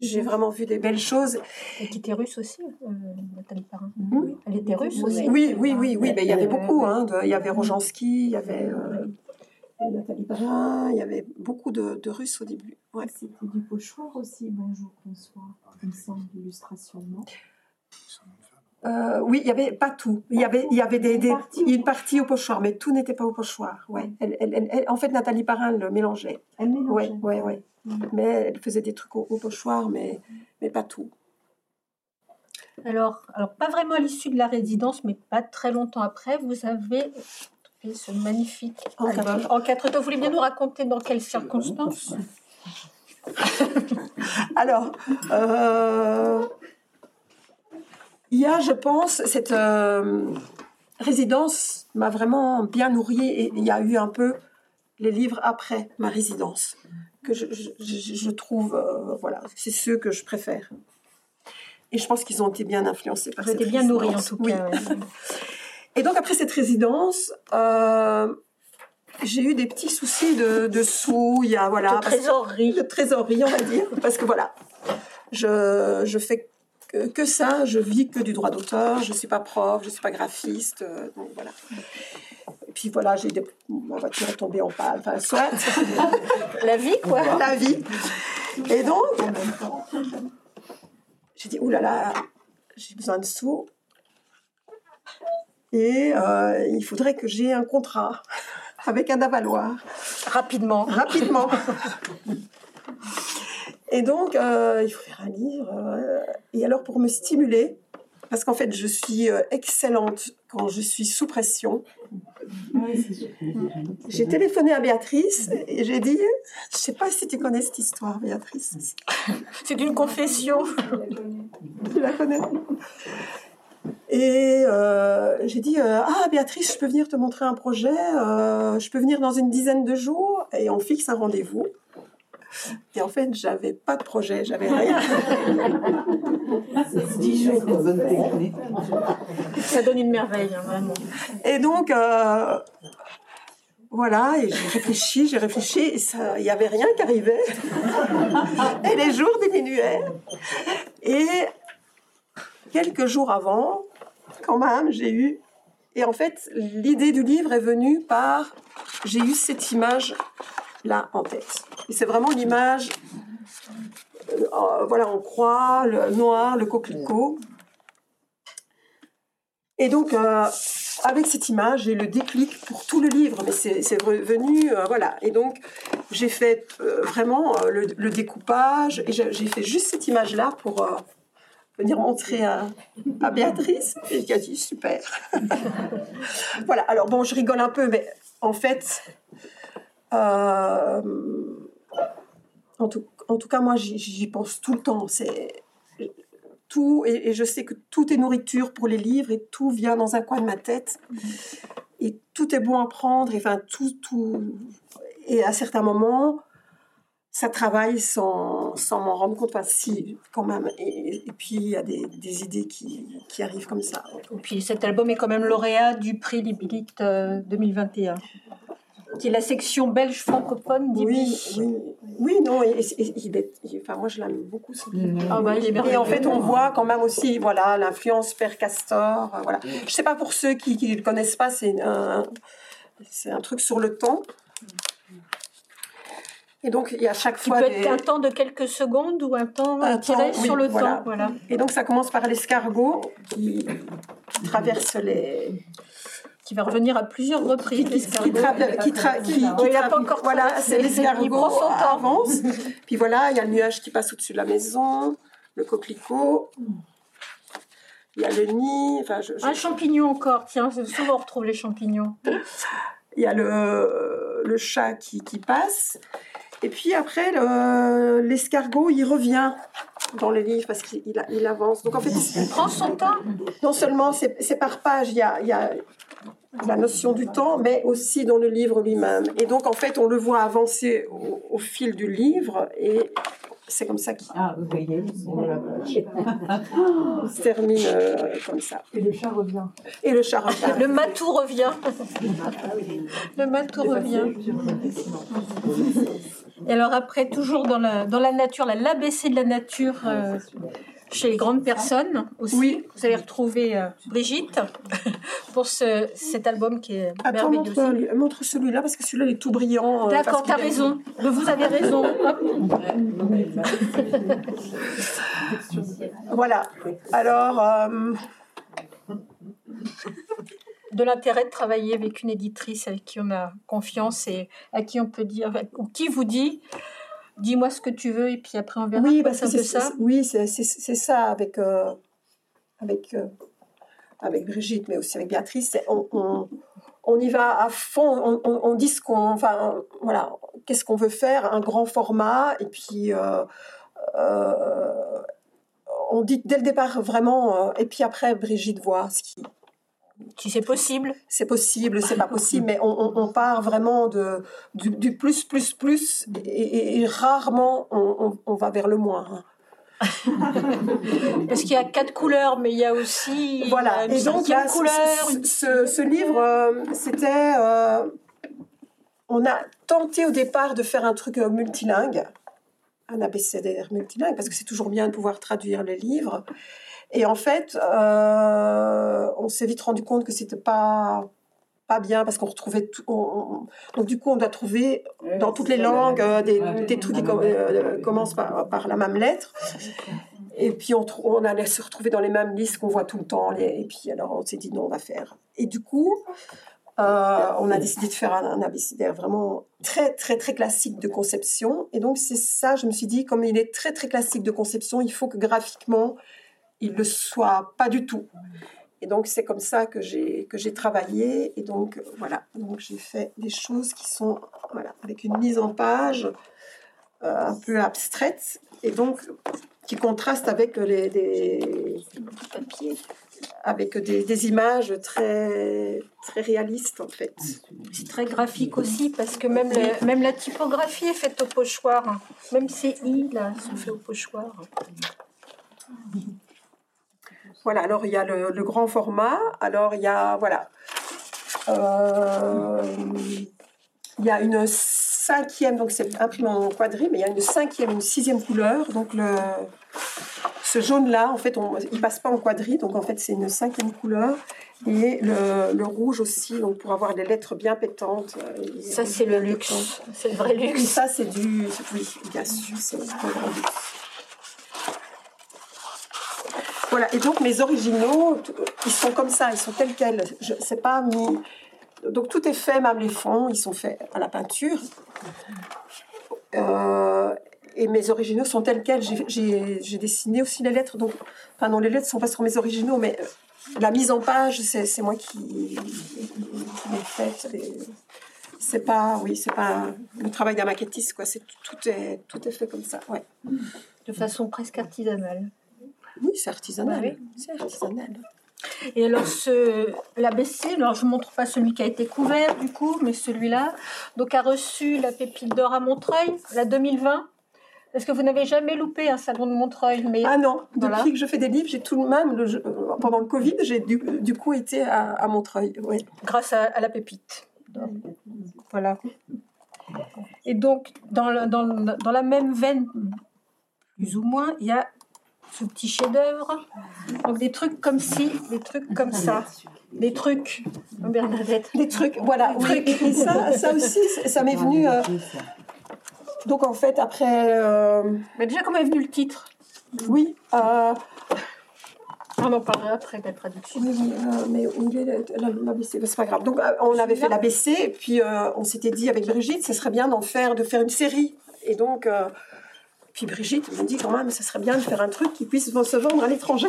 j'ai vraiment vu des belles choses. Et qui était russe aussi, euh, Nathalie Parrain. Hmm Elle était russe aussi. Oui, oui, oui, oui. Mais il y avait beaucoup. Hein, il y avait Rojansky, il y avait euh, Nathalie Parrain, il y avait beaucoup de, de Russes au début. Ouais. C'était du pochoir aussi, bonjour, bonsoir. Il me semble, l'illustration, non euh, oui, il y avait pas tout. Il y avait, il y avait des, une partie au pochoir, mais tout n'était pas au pochoir. Ouais. Elle, elle, en fait, Nathalie Parrain le mélangeait. Elle mélangeait. Ouais, ouais, mm. Mais elle faisait des trucs au, pochoir, mais, mais pas tout. Alors, alors, pas vraiment à l'issue de la résidence, mais pas très longtemps après, vous avez ce magnifique en album en quatre temps. Vous voulez bien nous raconter dans quelles circonstances Alors, euh, il y a, je pense, cette euh, résidence m'a vraiment bien nourrie et il y a eu un peu les livres après ma résidence que je, trouve, euh, voilà, c'est ceux que je préfère. Et je pense qu'ils ont été bien influencés par Vous cette bien nourris en tout cas. Et donc après cette résidence, euh, j'ai eu des petits soucis de, de sous, il y a voilà, de trésorerie, de trésorerie on va dire, parce que voilà, je, je fais que, ça, je vis que du droit d'auteur, je ne suis pas prof, je ne suis pas graphiste, euh, donc voilà. Et puis voilà, j'ai des... ma voiture est tombée en panne, enfin soit. La vie, quoi. La vie. Et donc, j'ai dit, oulala, là là, j'ai besoin de sous. Et euh, il faudrait que j'ai un contrat avec un avaloir. Rapidement. Rapidement. Et donc, euh, il faut faire un livre. Euh, et alors, pour me stimuler, parce qu'en fait, je suis excellente quand je suis sous pression. J'ai téléphoné à Béatrice et j'ai dit, je ne sais pas si tu connais cette histoire, Béatrice. C'est une confession. tu la connais? Et j'ai dit ah Béatrice, je peux venir te montrer un projet. je peux venir dans une dizaine de jours et on fixe un rendez-vous. Et en fait, j'avais pas de projet, j'avais rien. Ça donne une merveille, hein, vraiment. Et donc, euh, voilà, et j'ai réfléchi, j'ai réfléchi, il n'y avait rien qui arrivait. et les jours diminuaient. Et quelques jours avant, quand même, j'ai eu. Et en fait, l'idée du livre est venue par. J'ai eu cette image là en tête. Et c'est vraiment l'image, euh, euh, voilà, on croit, le noir, le coquelicot. Et donc, euh, avec cette image, j'ai le déclic pour tout le livre, mais c'est revenu, voilà. Et donc, j'ai fait vraiment le, découpage, et j'ai fait juste cette image-là pour venir montrer à, à Béatrice, et qui a dit super. voilà, alors bon, je rigole un peu, mais en fait, euh, en, tout, en, tout, cas, moi, j'y pense tout le temps. C'est tout, et, je sais que tout est nourriture pour les livres, et tout vient dans un coin de ma tête. Et tout est bon à prendre, et enfin, tout, tout. Et à certains moments, ça travaille sans, sans m'en rendre compte. Enfin, si, quand même. Et, puis, il y a des, des idées qui, qui, arrivent comme ça. Et puis, cet album est quand même lauréat du prix Liblict 2021 qui est la section belge francophone oui, oui, oui, non, il est, enfin, moi je l'aime beaucoup ce. Ah bah, et en fait, on voit quand même aussi, voilà, l'influence Père Castor, euh, voilà. Je sais pas pour ceux qui ne le connaissent pas, c'est un, c'est un truc sur le temps. Et donc, il y a chaque fois. peut être un temps de quelques secondes ou un temps tiré sur le temps. Voilà. Et donc, ça commence par l'escargot qui, traverse les. Qui va revenir à plusieurs reprises. Qui, qui, qui, qui il n'a pas encore Voilà, c'est l'escargot avance. Puis voilà, il y a le nuage qui passe au-dessus de la maison, le coquelicot. Il y a le nid. Enfin, Un champignon encore, tiens, souvent on retrouve les champignons. Il y a le, le chat qui, qui passe. Et puis après, l'escargot, il revient dans le livre parce qu'il il avance. Donc en fait, il prend son temps. Non seulement c'est par page, il y a, il y a la notion du temps, mais aussi dans le livre lui-même. Et donc en fait, on le voit avancer au, au fil du livre et c'est comme ça qu'il ah, se termine euh, comme ça. Et le chat revient. Et le chat revient. Le matou revient. le matou revient. Et alors après, toujours dans la, dans la nature, l'ABC de la nature, euh, chez les grandes personnes aussi. Oui. Vous allez retrouver euh, Brigitte pour ce, cet album qui est Attends, merveilleux. Montre, montre celui-là parce que celui-là est tout brillant. Euh, D'accord, tu as raison. Vous avez raison. voilà. Alors. Euh, de l'intérêt de travailler avec une éditrice avec qui on a confiance et à qui on peut dire, ou qui vous dit dis-moi ce que tu veux et puis après on verra. Oui, parce que c'est ça? Oui, c'est ça avec euh, avec euh, avec Brigitte, mais aussi avec Béatrice. On, on, on, y va à fond. On, on dit ce qu'on, enfin voilà, qu'est-ce qu'on veut faire, un grand format et puis. Euh, on dit dès le départ vraiment, et puis après Brigitte voit ce qui, si c'est possible. C'est possible, c'est pas possible, mais on, part vraiment de, du, plus, plus, plus, et, rarement on, va vers le moins. Hein. Parce qu'il y a quatre couleurs, mais il y a aussi. Voilà, et donc là, ce, ce, livre, euh, c'était. Euh, on a tenté au départ de faire un truc euh, multilingue, un abécédaire multilingue, parce que c'est toujours bien de pouvoir traduire les livres. Et en fait, euh, on s'est vite rendu compte que c'était pas pas bien parce qu'on retrouvait tout, donc du coup on doit trouver dans toutes les langues euh, des, des, trucs qui euh, commencent par, par, la même lettre. Et puis on, on, allait se retrouver dans les mêmes listes qu'on voit tout le temps et puis alors on s'est dit non on va faire. Et du coup on a décidé de faire un, un abécédaire vraiment très très très classique de conception. Et donc c'est ça je me suis dit comme il est très très classique de conception il faut que graphiquement il le soit pas du tout. Et donc c'est comme ça que j'ai que j'ai travaillé et donc voilà donc j'ai fait des choses qui sont avec une mise en page euh, un peu abstraite et donc qui contraste avec les avec des, images très très réalistes en fait. C'est très graphique aussi parce que même la, même la typographie est faite au pochoir. Même ces i là sont faits au pochoir. Voilà, alors il y a le, grand format, alors il y a, voilà, euh, il y a une cinquième, donc c'est imprimé en quadrille, mais il y a une cinquième, une sixième couleur, donc le, ce jaune-là, en fait, on, il passe pas en quadrille, donc en fait c'est une cinquième couleur, et le, rouge aussi, donc pour avoir des lettres bien pétantes. Euh, ça c'est le luxe, c'est le vrai luxe. Et ça c'est du, oui, bien sûr, c'est le vrai luxe. Voilà, et donc mes originaux, ils sont comme ça, ils sont tels quels. Je sais pas. Donc tout est fait, même les fonds, ils sont faits à la peinture. Euh, et mes originaux sont tels quels. J'ai dessiné aussi les lettres. Donc, enfin non, les lettres sont pas sur mes originaux, mais euh, la mise en page, c'est moi qui, l'ai faite. C'est pas, oui, c'est pas le travail d'un maquettiste, tout est fait comme ça. De façon presque artisanale. Oui, c'est artisanal. C'est artisanal. Et alors, ce, l'ABC, alors je ne montre pas celui qui a été couvert du coup, mais celui-là, donc a reçu la pépite d'or à Montreuil, la 2020. Est-ce que vous n'avez jamais loupé un salon de Montreuil? Mais Ah non, depuis que je fais des livres, j'ai tout de même, le, pendant le Covid, j'ai du, du, coup été à, à Montreuil. Oui. Grâce à, la pépite. Voilà. Et donc, dans, dans, dans la même veine, plus ou moins, il y a ce petit chef-d'œuvre. Donc des trucs comme ci, des trucs comme ça. Des trucs, Bernadette. Des trucs, voilà. Et, ça, ça aussi, ça m'est venu. Euh, donc en fait, après. Euh, Mais déjà, comment est venu le titre? Oui. Euh, on en parlera après de la traduction. Oui, oui, euh, mais où il est l'ABC C'est pas grave. Donc, on avait fait l'ABC, et puis on s'était dit avec Brigitte, ce serait bien d'en faire, de faire une série. Et donc, puis Brigitte me dit quand même, ce serait bien de faire un truc qui puisse se vendre à l'étranger.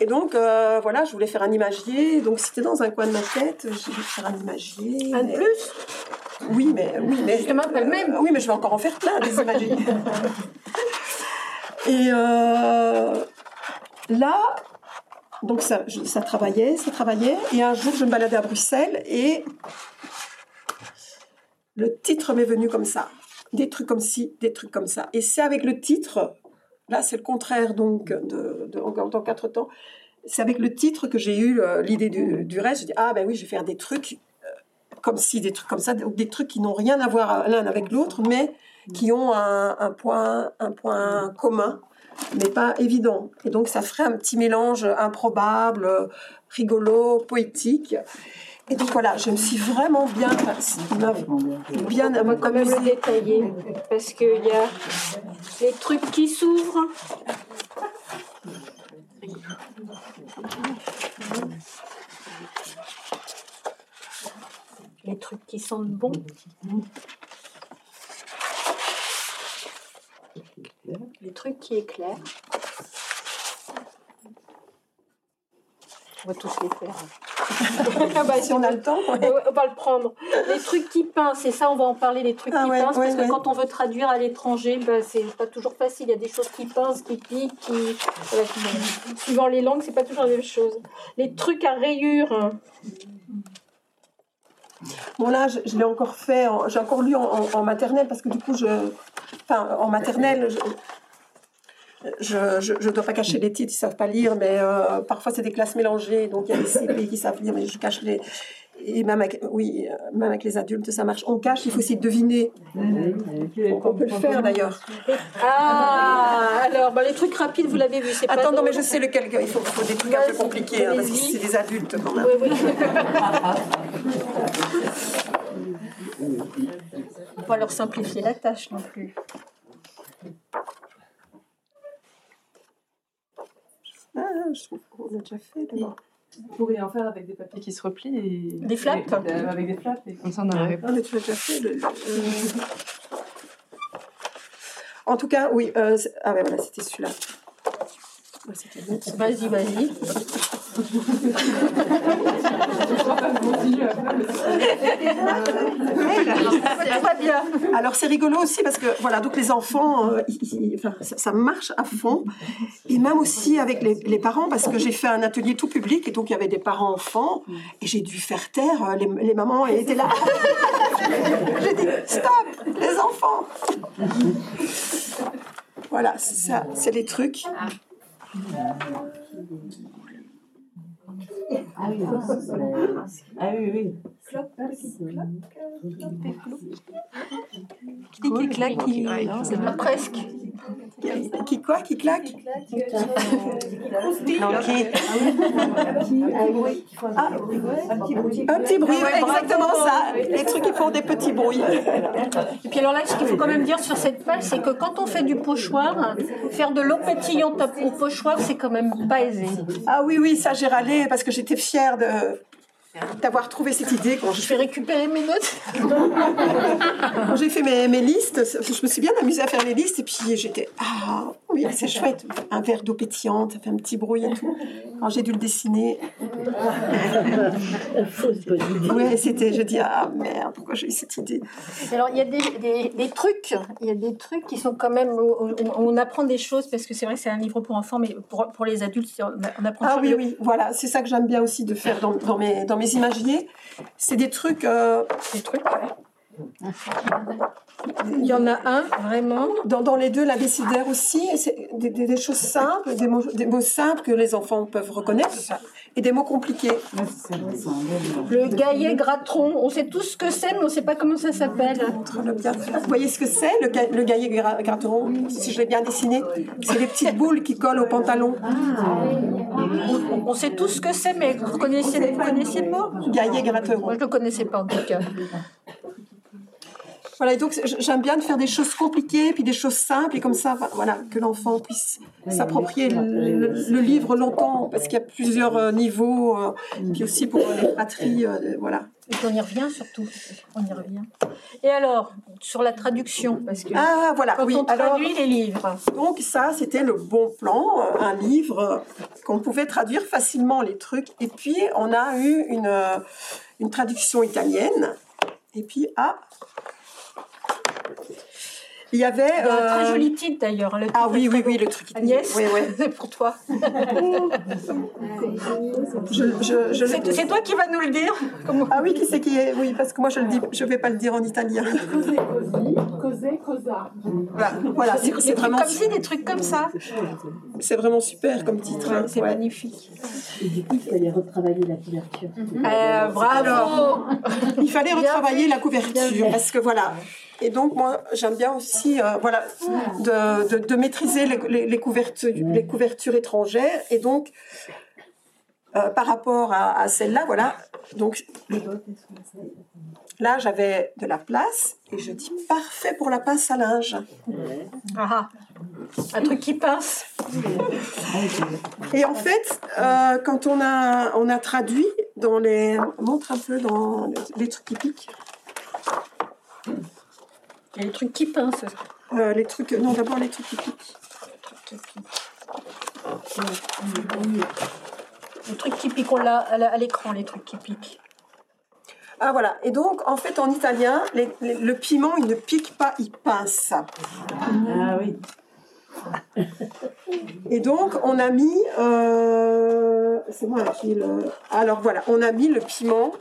Et donc, euh, voilà, je voulais faire un imagier. Donc, c'était dans un coin de ma tête. J'ai voulu faire un imagier. Un de plus? Oui, mais. Oui, mais Justement, pas le même. Oui, mais je vais encore en faire plein, des imagiers. Et euh, là, donc ça, ça travaillait, ça travaillait. Et un jour, je me baladais à Bruxelles et le titre m'est venu comme ça. Des trucs comme ci, des trucs comme ça. Et c'est avec le titre Là, c'est le contraire donc de, encore dans quatre temps. C'est avec le titre que j'ai eu euh, l'idée du, reste. Je dis ah ben oui, je vais faire des trucs euh, comme si des trucs comme ça, des trucs qui n'ont rien à voir l'un avec l'autre, mais qui ont un, point, un point commun, mais pas évident. Et donc ça ferait un petit mélange improbable, rigolo, poétique. Et donc voilà, je me suis vraiment bien, bien, on va quand même le détailler parce qu'il y a les trucs qui s'ouvrent. Les trucs qui sentent bon. Les trucs qui éclairent. Tous les faire. bah, si on a le temps. on va le prendre. Les trucs qui pincent, et ça, on va en parler, les trucs ah qui pincent, parce que quand on veut traduire à l'étranger, bah, c'est pas toujours facile. Il y a des choses qui pincent, qui piquent, qui. suivant les langues, c'est pas toujours la même chose. Les trucs à rayures. Bon, là, je, l'ai encore fait, j'ai encore lu en, maternelle, parce que du coup, je. Enfin, en maternelle, je ne dois pas cacher les titres, ils ne savent pas lire, mais euh, parfois c'est des classes mélangées, donc il y a des CP qui savent lire, mais je cache les. Et même avec, oui, même avec les adultes, ça marche. On cache, il faut essayer de deviner. On peut le faire d'ailleurs. Ah, alors, bah, les trucs rapides, vous l'avez vu. Attends, non, mais je sais lequel. Il faut, faut des trucs un peu compliqués, hein, parce que c'est des adultes quand même. Oui, oui. On va leur simplifier la tâche non plus. Ah, je trouve qu'on a déjà fait d'abord. Vous pourriez en faire avec des papiers qui se replient et. Des flaps Avec des flaps, et comme ça on arrive. Ah, mais tu l'as déjà fait. Le... Euh. En tout cas, oui. Euh, ah, ben voilà, c'était celui-là. Vas-y, vas-y. Alors c'est rigolo aussi parce que voilà donc les enfants, euh, ça, marche à fond et même aussi avec les, parents parce que j'ai fait un atelier tout public et donc il y avait des parents enfants et j'ai dû faire taire euh, les, mamans elles étaient là. j'ai dit stop les enfants. Voilà ça c'est les trucs. Ah oui, ah oui, oui. Qui dit qui claque, qui... c'est pas presque. Qui quoi Qui claque qui ah, Un petit bruit. Un petit bruit, exactement ça. Les trucs qui font des petits bruits. Et puis alors là, ce qu'il faut quand même dire sur cette page, c'est que quand on fait du pochoir, faire de l'eau pétillante au pochoir, c'est quand même pas aisé. Ah oui, oui, ça j'ai râlé parce que j'étais fière de d'avoir trouvé cette idée. Quand je fais récupérer mes notes. quand j'ai fait mes, mes, listes, je me suis bien amusée à faire les listes et puis j'étais ah oui c'est chouette, un verre d'eau pétillante, ça fait un petit bruit et tout. Quand j'ai dû le dessiner, ouais c'était, je dis ah merde pourquoi j'ai eu cette idée? Alors il y a des, des, des, trucs, il y a des trucs qui sont quand même on, on apprend des choses parce que c'est vrai que c'est un livre pour enfants mais pour, pour les adultes on apprend. Ah oui oui voilà c'est ça que j'aime bien aussi de faire dans, dans mes dans mes c'est des trucs. Euh, des trucs, Il y en a un, vraiment. Dans, dans les deux, la décidaire aussi, c'est des, des, choses simples, des mots, des mots simples que les enfants peuvent reconnaître et des mots compliqués. Le gaillet gratron, on sait tous ce que c'est, mais on ne sait pas comment ça s'appelle. Vous voyez ce que c'est, le, le gaillet gratron? Si je l'ai bien dessiné, c'est les petites boules qui collent au pantalon. On sait tous ce que c'est, mais vous connaissez, vous connaissez le mot? Gaillet gratron. Moi, je ne le connaissais pas en tout cas. Voilà, et donc j'aime bien de faire des choses compliquées, puis des choses simples, et comme ça, voilà, que l'enfant puisse s'approprier le, livre longtemps, parce qu'il y a plusieurs euh, niveaux, euh, puis aussi pour les fratries, euh, voilà. Et on y revient surtout. On y revient. Et alors, sur la traduction, parce que ah, voilà, quand on traduit les livres. Donc ça, c'était le bon plan, un livre qu'on pouvait traduire facilement les trucs. Et puis, on a eu une, une traduction italienne. Et puis, ah, il y avait. un très euh, joli titre d'ailleurs. Ah oui, oui, oui, le truc. Agnès, oui, oui. c'est pour toi. je, c'est toi qui vas nous le dire. Ah oui, qui c'est qui est Oui, parce que moi je le dis, je vais pas le dire en italien. Cosé, così, cosa. Voilà, voilà c'est vraiment. Comme si des trucs comme ça. C'est vraiment super comme titre. Hein. c'est magnifique. Et du coup, il fallait retravailler la couverture. Euh, bravo. il fallait retravailler la couverture parce que voilà. Et donc, moi, j'aime bien aussi euh, voilà, de, de, maîtriser les, les, couvertures, les couvertures étrangères. Et donc, euh, par rapport à, celle-là, voilà. Donc, là, j'avais de la place et je dis parfait pour la pince à linge. Ah, un truc qui pince. Et en fait, euh, quand on a, on a traduit dans les. montre un peu dans les trucs qui piquent. Il y a les trucs qui pincent. Euh, les trucs. Non, d'abord les trucs qui piquent. Les trucs qui piquent, on l'a à l'écran, les trucs qui piquent. Ah voilà, et donc en fait en italien, le piment il ne pique pas, il pince. Ah oui. Et donc on a mis, euh, c'est moi qui le. Alors voilà, on a mis le piment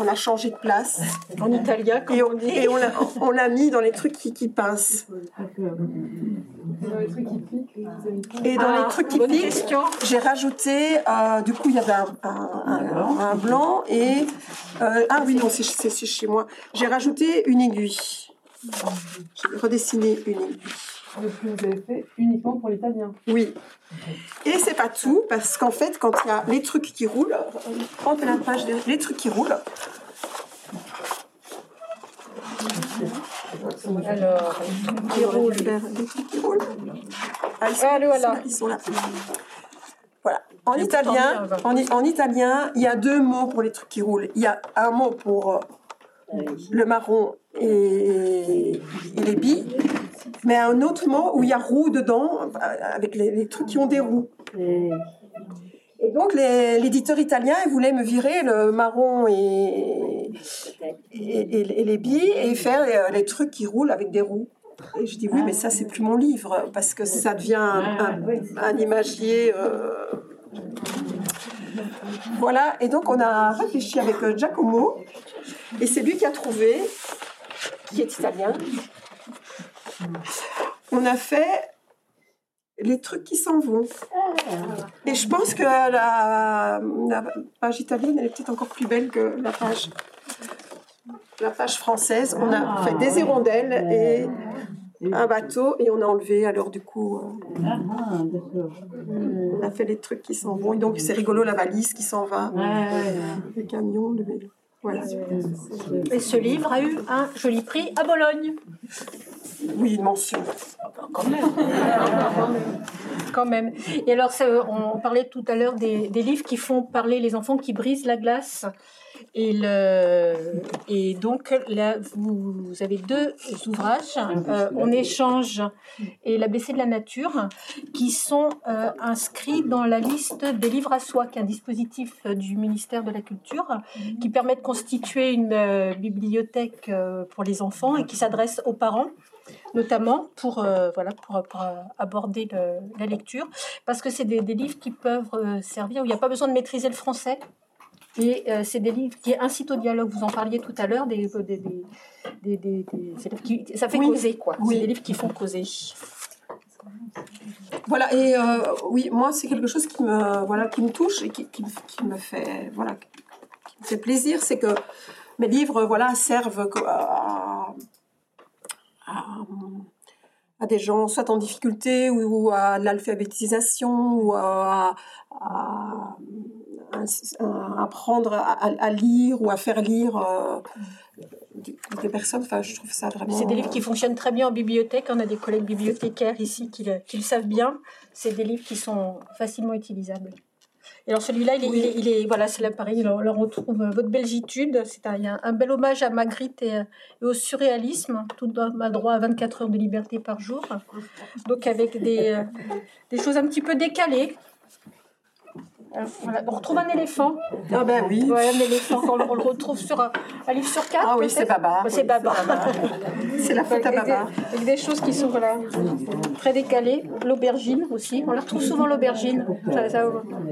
on a changé de place. En italien, et on, Et on l'a mis dans les trucs qui, qui pincent. Et dans les ah, trucs qui piquent, j'ai rajouté, euh, du coup, il y avait un, blanc et. Euh, ah oui, non, c'est chez moi. J'ai rajouté une aiguille. J'ai redessiné une aiguille. Le que vous avez fait uniquement pour l'italien. Oui. Et c'est pas tout, parce qu'en fait, quand il y a les trucs qui roulent, prends la page les trucs qui roulent. Alors, les trucs qui roulent. Les trucs qui roulent. Ah, ils, sont, ils sont là. Voilà. En italien, en, en, italien, il y a deux mots pour les trucs qui roulent. Il y a un mot pour euh, le marron et, et les billes, mais un autre mot où il y a roue dedans, avec les, trucs qui ont des roues. Et donc l'éditeur italien il voulait me virer le marron et, et, les billes et faire les, trucs qui roulent avec des roues. Et je dis oui, mais ça c'est plus mon livre parce que ça devient un, imagier. Euh, voilà, et donc on a réfléchi avec euh, Giacomo, et c'est lui qui a trouvé, qui est italien, on a fait les trucs qui s'en vont. Et je pense que la, page italienne, elle est peut-être encore plus belle que la page, la page française. On a fait des hirondelles et un bateau et on a enlevé alors du coup euh, on a fait les trucs qui s'en vont. Et donc c'est rigolo la valise qui s'en va. Le camion le vélo. Voilà. Et ce livre a eu un joli prix à Bologne. Oui, une mention. Quand même. Quand même. Et alors, on parlait tout à l'heure des, des, livres qui font parler les enfants, qui brisent la glace. Et, le, et donc là, vous, avez deux ouvrages, euh, On échange et l'ABC de la nature, qui sont euh, inscrits dans la liste des livres à soi, qui est un dispositif euh, du ministère de la Culture, qui permet de constituer une bibliothèque pour les enfants et qui s'adresse aux parents notamment pour, voilà, pour, aborder la lecture, parce que c'est des, des, livres qui peuvent servir, où il n'y a pas besoin de maîtriser le français, et euh, c'est des livres qui incitent au dialogue. Vous en parliez tout à l'heure, des, des, des, des qui, ça fait causer, quoi. C'est des livres qui font causer. Voilà, et euh, oui, moi, c'est quelque chose qui me, voilà, qui me touche et qui, qui, me fait, voilà, qui me fait plaisir, c'est que mes livres voilà, servent à, à, des gens soit en difficulté ou, à l'alphabétisation ou à, apprendre à, lire ou à faire lire euh, des personnes. Enfin, je trouve ça vraiment. C'est des livres qui fonctionnent très bien en bibliothèque. On a des collègues bibliothécaires ici qui le savent bien. C'est des livres qui sont facilement utilisables. Et alors celui-là, il, est- est, il voilà, c'est là pareil. Là, on retrouve euh, votre belgitude. C'est un, un bel hommage à Magritte et, euh, au surréalisme. Tout a droit à 24 heures de liberté par jour. Donc avec des, euh, des choses un petit peu décalées. Voilà. On retrouve un éléphant. Ah ben oui. Ouais, un éléphant. On, le- on le retrouve sur un, un livre sur quatre. Ah oui, c'est Baba. C'est Baba. C'est la faute à Avec des, Baba. avec des choses qui sont voilà, très décalées. L'aubergine aussi. On la retrouve souvent l'aubergine.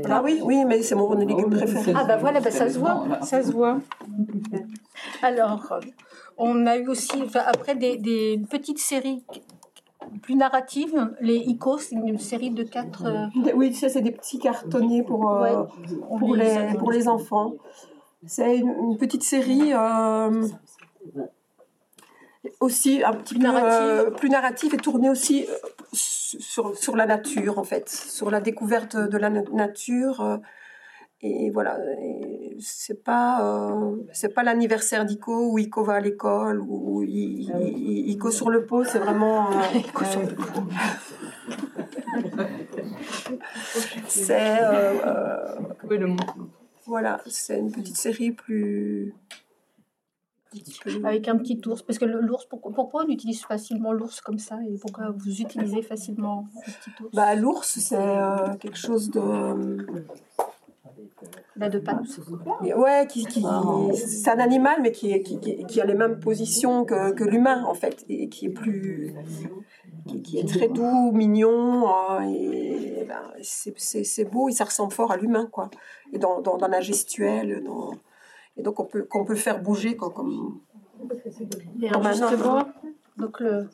Ah oui, oui, mais c'est mon légume préféré. Ah bah voilà, bah ça se voit. Ça se voit. Alors, euh, on a eu aussi, enfin, après des, des petites séries plus narratives, les ICO, c'est une série de quatre. euh, Oui, sais, c'est des petits cartonniers pour, euh, Ouais. pour, les, ça. pour les enfants. C'est une, une petite série euh, aussi un petit peu Narrative. euh, plus narrative et tournée aussi sur, sur la nature, en fait, sur la découverte de la na- nature. et voilà, et c'est pas euh, c'est pas l'anniversaire d'Ico où Ico va à l'école ou I- I- Ico sur le pot, c'est vraiment euh, c'est euh, euh, voilà, c'est une petite série plus avec un petit ours. Parce que le- l'ours, pourquoi, pourquoi on utilise facilement l'ours comme ça et pourquoi vous utilisez facilement le petit ours? Bah l'ours c'est euh, quelque chose de Là, de pattes. ouais qui, qui c'est un animal mais qui, qui, qui, qui a les mêmes positions que, que l'humain en fait et qui est plus qui, qui est très doux mignon euh, et ben, c'est, c'est, c'est beau et ça ressemble fort à l'humain quoi. Et dans, dans, dans la gestuelle dans et donc on peut qu'on peut faire bouger quoi, comme Et alors, justement, donc le,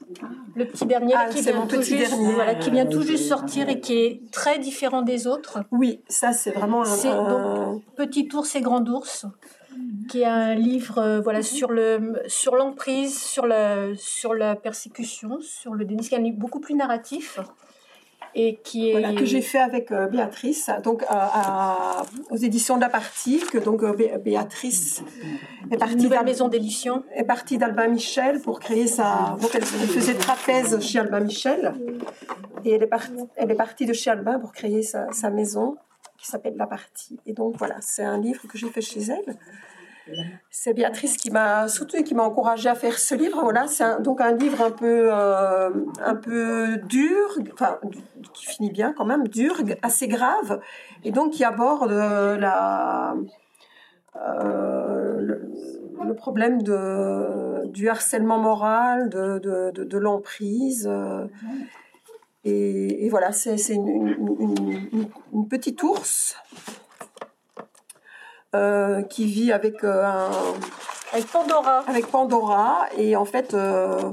le petit dernier Ah, qui, vient mon tout petit juste, dernier. voilà, qui vient tout juste sortir et qui est très différent des autres. oui ça c'est vraiment un, C'est un- donc Petit ours et Grand ours, qui est un livre euh, voilà, sur, le, sur l'emprise, sur la, sur la persécution, sur le déni, qui est un livre beaucoup plus narratif. Et qui est. Voilà, que j'ai fait avec euh, Béatrice, donc à- aux éditions de la partie, que donc euh, Bé- Béatrice est partie nouvelle maison d'édition. est partie d'Albin Michel pour créer sa. Donc elle, elle faisait trapèze chez Albin Michel et elle est, partie, elle est partie de chez Albin pour créer sa, sa maison qui s'appelle La Partie. Et donc voilà, c'est un livre que j'ai fait chez elle. C'est Béatrice qui m'a soutenue, qui m'a encouragée à faire ce livre. Voilà, c'est donc un livre un peu, euh, un peu dur, enfin qui finit bien quand même, dur, assez grave, et donc qui aborde euh, euh, le, problème du harcèlement moral, de, l'emprise. et, voilà, c'est une petite ours euh, qui vit avec, euh, un, Avec Pandora. avec Pandora. Et en fait, euh,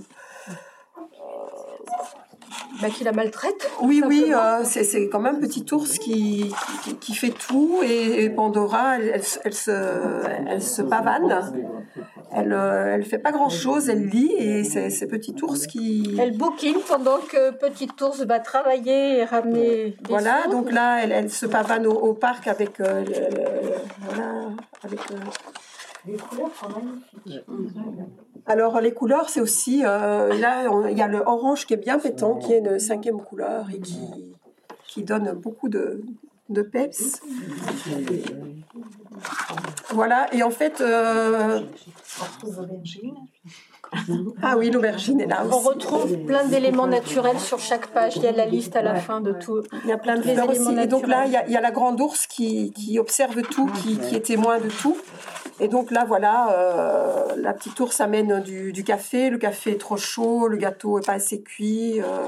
Bah, qui la maltraite. oui, oui, euh, c'est quand même petit ours qui, qui, qui fait tout. Et, et Pandora, elle, elle, se- elle se, elle se pavane. Elle euh, elle fait pas grand-chose, elle lit. Et c'est petit ours qui... Elle bouquine pendant que Petit ours va travailler et ramener des Voilà, sous. donc là, elle, elle se pavane au, au parc avec... euh, le- le- voilà, avec... euh, Les couleurs sont magnifiques. Alors les couleurs, c'est aussi euh, là il y a le orange qui est bien pétant, qui est une cinquième couleur et qui qui donne beaucoup de de peps. Voilà et en fait euh, ah oui l'aubergine est là On aussi. retrouve plein d'éléments naturels sur chaque page. Il y a la liste à la fin de tout. Il y a plein de fleurs aussi. Et donc là il y a, il y a la grande ours qui, qui observe tout, qui, qui est témoin de tout. Et donc là, voilà, euh, la petite ours amène du, du café. Le café est trop chaud, le gâteau est pas assez cuit. euh,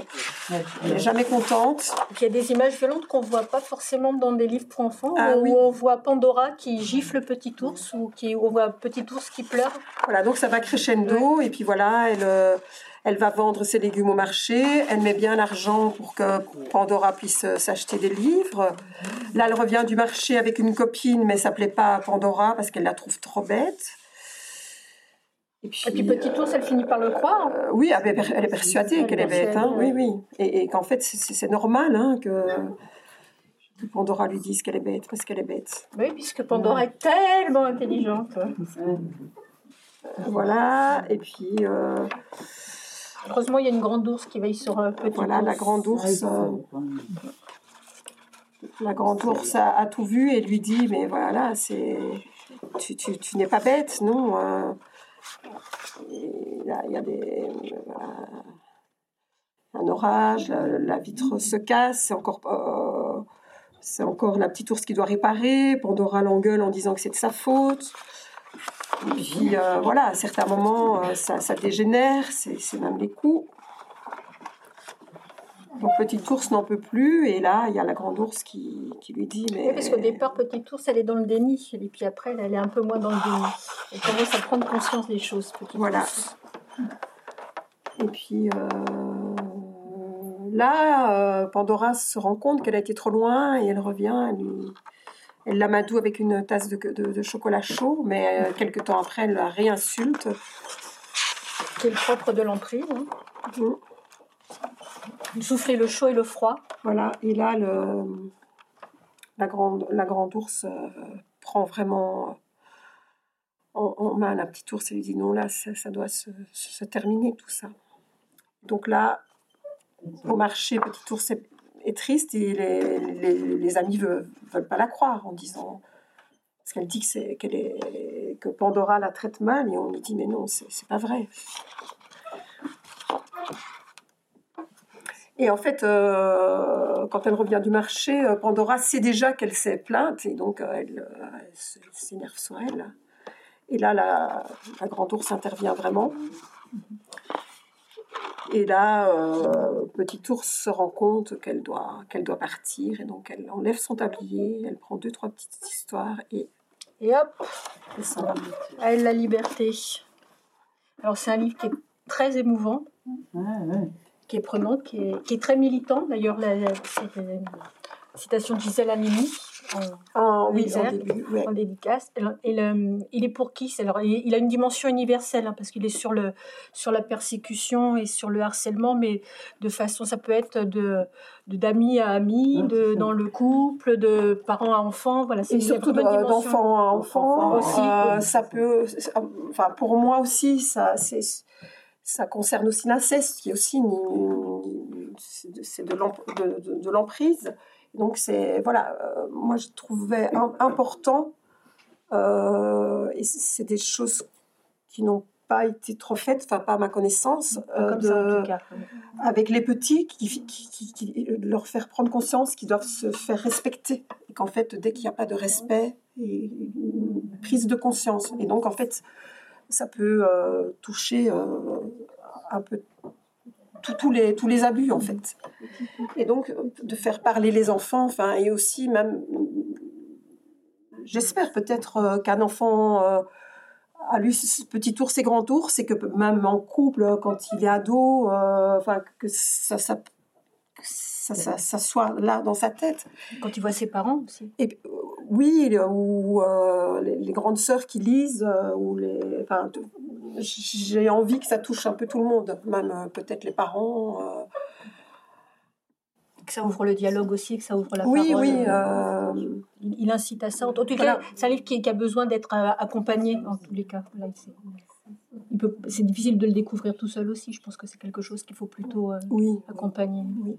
elle est jamais contente. Il y a des images violentes qu'on voit pas forcément dans des livres pour enfants, Ah où oui. on voit Pandora qui gifle Petit ours ou qui, on voit Petit ours qui pleure. Voilà, donc ça va crescendo. Et puis voilà, elle, euh, elle va vendre ses légumes au marché. Elle met bien l'argent pour que Pandora puisse euh, s'acheter des livres. Là, elle revient du marché avec une copine, mais ça plaît pas à Pandora parce qu'elle la trouve trop bête. Et puis, Et puis Petit ours, elle finit par le croire. Euh, oui, elle est- elle est persuadée qu'elle est bête. hein, Oui, oui. Et, et qu'en fait, c'est- normal hein, que, que Pandora lui dise qu'elle est bête, parce qu'elle est bête. Oui, puisque Pandora est tellement intelligente. voilà, et puis. Heureusement, il y a une grande ours qui veille sur petit Voilà, la grande ours. la grande ours a, tout vu et lui dit Mais voilà, c'est. Tu, tu, tu n'es pas bête, non il y, a, des, un orage, la, vitre se casse, c'est encore, euh, c'est encore la petite ours qui doit réparer. Pandora l'engueule en disant que c'est de sa faute. Et puis euh, voilà, à certains moments, euh, ça, ça, dégénère, c'est même les coups. Donc Petite Ours n'en peut plus, et là, il y a la grande ours qui, qui lui dit mais... Oui, parce qu'au départ, Petite Ours, elle est dans le déni, et puis après, elle, est un peu moins dans le déni. Elle commence à prendre conscience des choses, Petite Voilà. Et puis euh, là, Pandora se rend compte qu'elle a été trop loin, et elle revient, elle, elle l'amadoue avec une tasse de, de, chocolat chaud, mais euh, quelques temps après, elle la réinsulte. C'est le propre de l'emprise. Hein. Mm. Souffler le chaud et le froid. Voilà, et là, le, la, grande, la grande ours euh, prend vraiment en, main la petite ours et lui dit non, là, ça, doit se, se, terminer tout ça. Donc là, au marché, petite ours est, triste et les, amis ne veulent, pas la croire en disant. Parce qu'elle dit que, c'est, qu'elle est, que Pandora la traite mal et on lui dit mais non, c'est, pas vrai. Et en fait, euh, quand elle revient du marché, euh, Pandora sait déjà qu'elle s'est plainte et donc euh, elle, s'énerve sur elle. Et là, la, grande ours intervient vraiment. Et là, Petit ours se rend compte qu'elle doit, qu'elle doit partir et donc elle enlève son tablier, elle prend deux, trois petites histoires et, et hop, elle s'en va. Elle, la liberté. Alors c'est un livre qui est très émouvant. Ouais, ouais qui est prenante, qui est, qui est très militant. D'ailleurs, la, c'est citation de Gisèle Halimi en, oui, en, début, en dédicace. Et, il est pour qui Alors, il, a une dimension universelle hein, parce qu'il est sur, le, sur la persécution et sur le harcèlement, mais de façon, ça peut être de d'amis à amis, de, dans le couple, de parents à enfants. Voilà, et surtout d'enfants à enfants. Aussi, euh, ça peut, enfin pour moi aussi, ça c'est ça concerne aussi l'inceste, qui est aussi c'est de l'emprise. Donc c'est voilà, euh, moi je trouvais important euh, et c'est des choses qui n'ont pas été trop faites, enfin pas à ma connaissance, euh, avec les petits, qui, qui, leur faire prendre conscience qu'ils doivent se faire respecter et qu'en fait dès qu'il n'y a pas de respect, et une prise de conscience. Et donc en fait ça peut toucher un peu tous les, tous les abus en fait. Et donc de faire parler les enfants, enfin, et aussi même, j'espère peut-être euh, qu'un enfant a lu Petit ours et Grand ours, et que même en couple, quand il est ado, enfin, que ça, ça ça, ça, soit là dans sa tête. Quand il voit ses parents aussi. Et, euh, oui, ou euh, les, grandes sœurs qui lisent, euh, ou les, enfin, j'ai envie que ça touche un peu tout le monde, même peut-être les parents. Que ça ouvre le dialogue aussi, que ça ouvre la oui, parole. Oui, il, il, incite à ça. En tout cas, c'est un livre qui, a besoin d'être accompagné en tous les cas. c'est difficile de le découvrir tout seul aussi. Je pense que c'est quelque chose qu'il faut plutôt oui. accompagner. Oui.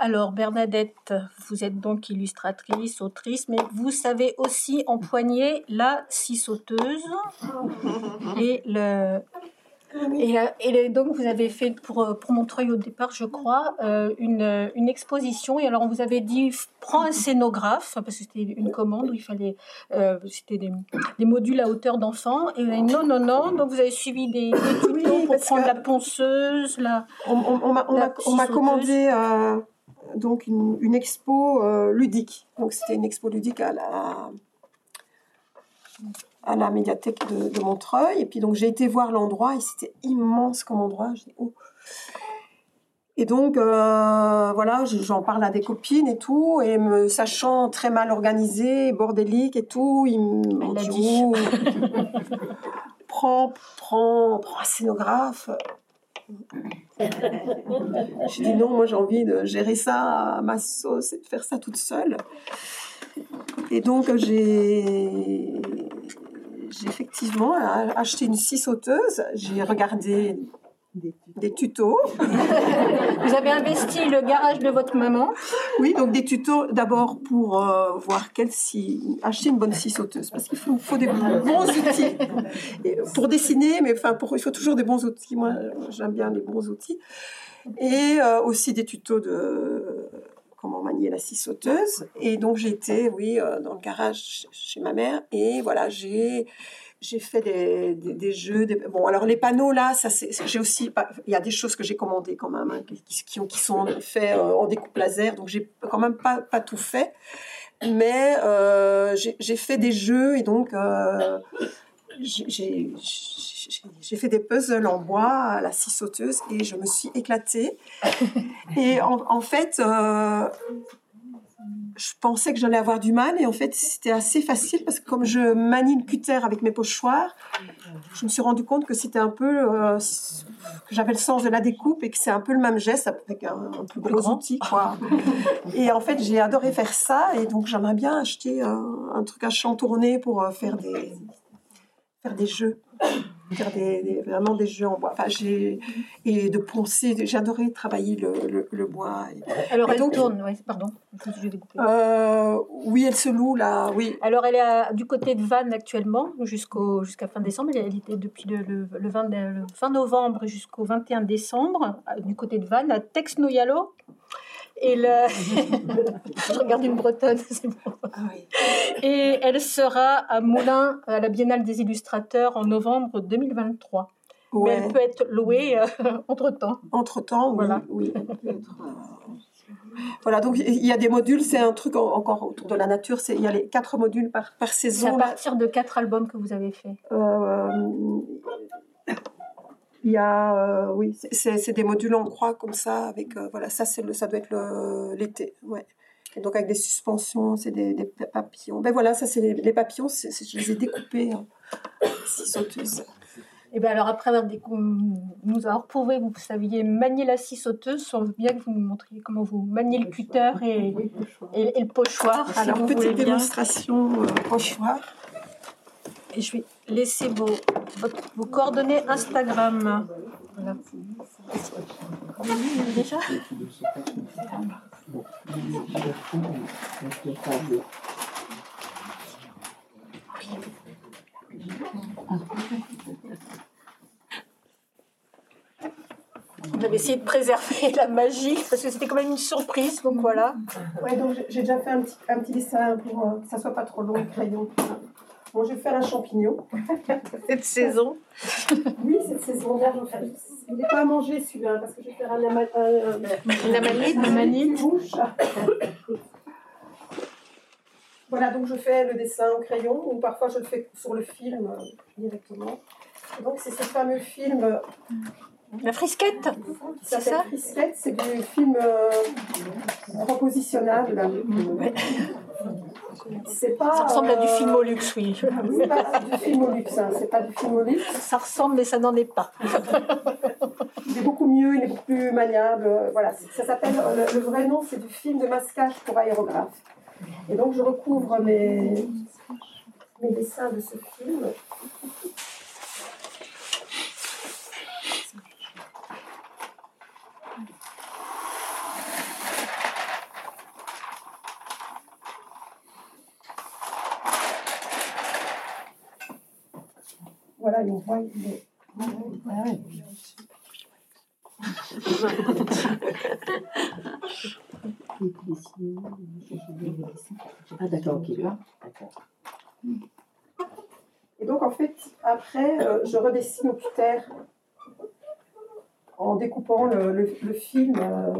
Alors Bernadette, vous êtes donc illustratrice, autrice, mais vous savez aussi empoigner la scie sauteuse et le et, donc vous avez fait pour, pour Montreuil au départ, je crois, euh, une, une, exposition. Et alors on vous avait dit prends un scénographe parce que c'était une commande où il fallait euh, c'était des, des, modules à hauteur d'enfant. Et non non non, donc vous avez suivi des, tutos pour prendre la ponceuse, la. On, on, m'a commandé. Euh, donc une, expo euh, ludique. Donc c'était une expo ludique à la, à la médiathèque de, Montreuil. Et puis donc j'ai été voir l'endroit et c'était immense comme endroit. Oh. Et donc euh, voilà, j'en parle à des copines et tout, et me sachant très mal organisée, bordélique et tout, ils m'ont dit, oh, prends, prends, prends un scénographe. J'ai dit non, moi j'ai envie de gérer ça à ma sauce et de faire ça toute seule. Et donc j'ai effectivement acheté une scie sauteuse. J'ai regardé des tutos. Vous avez investi le garage de votre maman Oui, donc des tutos d'abord pour euh, voir quelle scie, acheter une bonne scie sauteuse, parce qu'il faut, des bons outils pour dessiner, mais enfin, pour, il faut toujours des bons outils. Moi, j'aime bien les bons outils. Et euh, aussi des tutos de comment manier la scie sauteuse. Et donc j'étais, oui, euh, dans le garage chez ma mère, et voilà, j'ai j'ai fait des, des, jeux. Bon, alors les panneaux là, ça j'ai aussi, il y a des choses que j'ai commandées quand même, hein, qui, sont faits euh, en découpe laser, donc j'ai quand même pas, pas tout fait. Mais euh, j'ai fait des jeux et donc euh, j'ai fait des puzzles en bois à la scie sauteuse et je me suis éclatée. Et en, en fait, euh, je pensais que j'allais avoir du mal et en fait c'était assez facile parce que comme je manie le cutter avec mes pochoirs, je me suis rendu compte que c'était un peu euh, que j'avais le sens de la découpe et que c'est un peu le même geste avec un, plus gros outil quoi. et en fait j'ai adoré faire ça et donc j'aimerais bien acheter un truc à chantourner pour euh, faire des faire des jeux faire des, vraiment des jeux en bois. Enfin, j'ai et de poncer. J'adorais travailler le, le, bois. Alors elle tourne, ouais, pardon. Euh, oui, elle se loue là. Oui. Alors elle est du côté de Vannes actuellement jusqu'au jusqu'à fin décembre. Elle était depuis le, le, 20, le fin novembre jusqu'au 21 décembre du côté de Vannes à Tex-Noyalo. Et le... je regarde une bretonne, c'est bon. Ah Et elle sera à Moulins, à la Biennale des illustrateurs, en novembre 2023. Mais elle peut être louée euh, entre-temps. Entre-temps, voilà. oui. Euh, voilà, donc il y a des modules, c'est un truc encore autour de la nature, il y a les quatre modules par, par saison. C'est à partir de quatre albums que vous avez fait euh, il y a, euh, oui, c'est des modules en croix comme ça, avec, euh, voilà, ça, le, ça doit être l'été, ouais. Et donc avec des suspensions, c'est des, des, papillons. Ben voilà, ça c'est les, papillons, je les ai découpés, hein, scie sauteuse. Et bien alors après avoir nous avoir prouvé que vous saviez manier la scie sauteuse, on veut bien que vous nous montriez comment vous maniez le cutter et, et, le pochoir. Alors petite démonstration euh, pochoir. Et je vais laisser vos, vos coordonnées Instagram. Voilà. On avait essayé de préserver la magie parce que c'était quand même une surprise, donc voilà. Donc j'ai déjà fait un petit, un petit dessin pour euh, que ça soit pas trop long, le crayon. Bon, je vais faire un champignon. cette saison Oui, cette saison. Il n'est pas à manger celui-là, parce que je vais faire un, amanite, un amanite. Bouche. Voilà, donc je fais le dessin au crayon, ou parfois je le fais sur le film euh, directement. donc c'est ce fameux film. Euh, la frisquette C'est ça? Frisquette, c'est du film euh, repositionnable. Pas, ça ressemble à du film au luxe, oui. C'est pas du film au luxe, hein. c'est pas du film au luxe. Ça ressemble, mais ça n'en est pas. il est beaucoup mieux, il est beaucoup plus maniable. Voilà, ça s'appelle, le, vrai nom, c'est du film de masquage pour aérographe. Et donc, je recouvre mes, mes dessins de ce film. Voilà, on voit, il est... Ah d'accord, ok. Et donc en fait, après, euh, je redessine au cutter en découpant le, le, le film. Euh,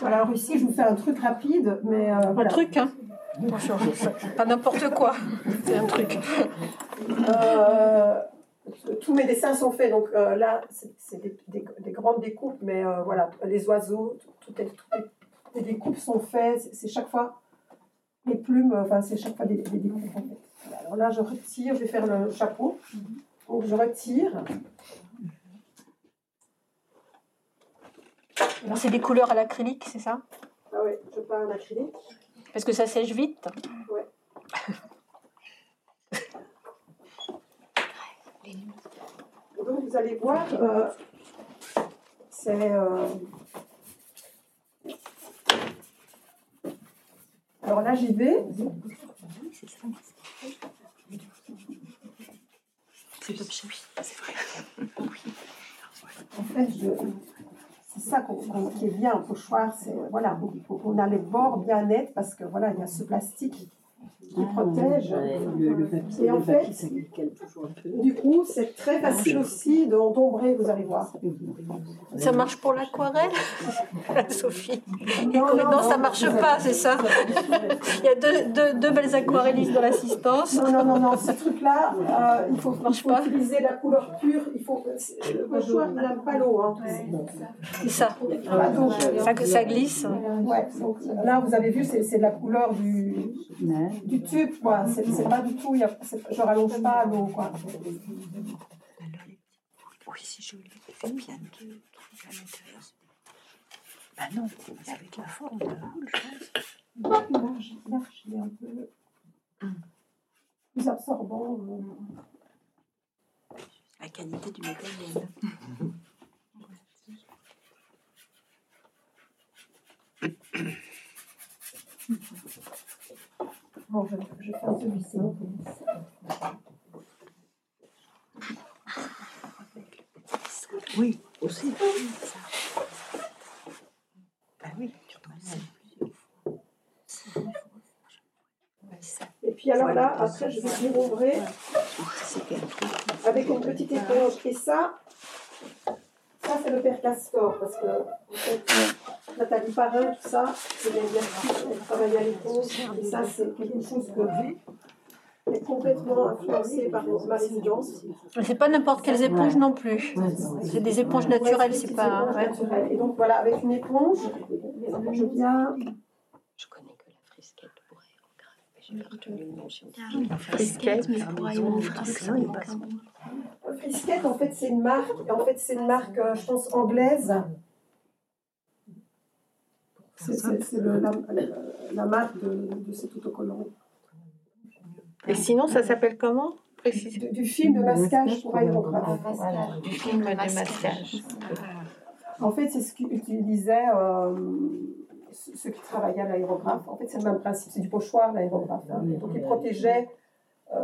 Voilà, alors ici, je vous fais un truc rapide, mais... Euh, un truc, hein Pas n'importe quoi. C'est un truc. Euh, tous mes dessins sont faits, donc euh, là, c'est des, des, des, grandes découpes, mais euh, voilà, les oiseaux, toutes les, les, découpes sont faites, c'est chaque fois les plumes, enfin, c'est chaque fois des, des découpes en fait. Alors là, je retire, je vais faire le chapeau. Donc je retire. C'est des couleurs à l'acrylique, c'est ça? Ah oui, je peins en acrylique. Parce que ça sèche vite Oui. Donc vous allez voir, euh, c'est... Euh... Alors là, j'y vais. C'est vrai. En fait, je c'est ça qui est bien au pochoir, c'est voilà, on a les bords bien nets parce que voilà, il y a ce plastique qui ah, protège. le, papier, et en fait, du coup, c'est très facile aussi d'ombrer, vous allez voir. Ça marche pour l'aquarelle, Sophie Non, non, non, ça marche pas, c'est ça. Il y a deux, deux, deux belles aquarellistes dans l'assistance. Non, non, non, non, ce truc-là, euh, il faut, il faut utiliser la couleur pure. Il faut, le pochoir n'aime pas l'eau. Hein. C'est ça. donc, ça, ça glisse. Ouais, donc, là, vous avez vu, c'est de la couleur du, du tube, quoi. C'est pas du tout, y a, je rallonge pas l'eau, quoi. Oui, c'est joli. C'est bien de à l'intérieur. Bah non, avec la forme de la boule, je pense. Large, large, il est un peu plus absorbant. La qualité du matériel. Bon, je, je fais celui-ci. Oui, aussi. Ah oui, Et puis alors là, après, je vais dérombrer avec une petite éponge. Et ça, ça c'est le père Castor, parce que en fait, Nathalie Parrain, tout ça, c'est des exercices, elle travaille à l'éponge. Et ça, c'est quelque chose que est complètement influencé par ma résidence. C'est pas n'importe quelles éponges non plus. C'est des éponges naturelles, c'est pas. Ouais. Et donc voilà, avec une éponge, je viens. Je connais que la frisquette pour aérographe, mais j'ai pas retenu le nom scientifique. Frisquette, mais pour aérographe, Frisquette, en fait, c'est une marque. En fait, c'est une marque, euh, je pense, anglaise c'est la, la, marque de, de, cet autocollant. Et sinon, ça s'appelle comment du, du, film de masquage pour aérographe. Voilà, du film de masquage. En fait, c'est ce qu'utilisaient euh, ceux qui travaillaient à l'aérographe. En fait, c'est le même principe, c'est du pochoir, l'aérographe. Hein. Donc, ils protégeaient. Euh,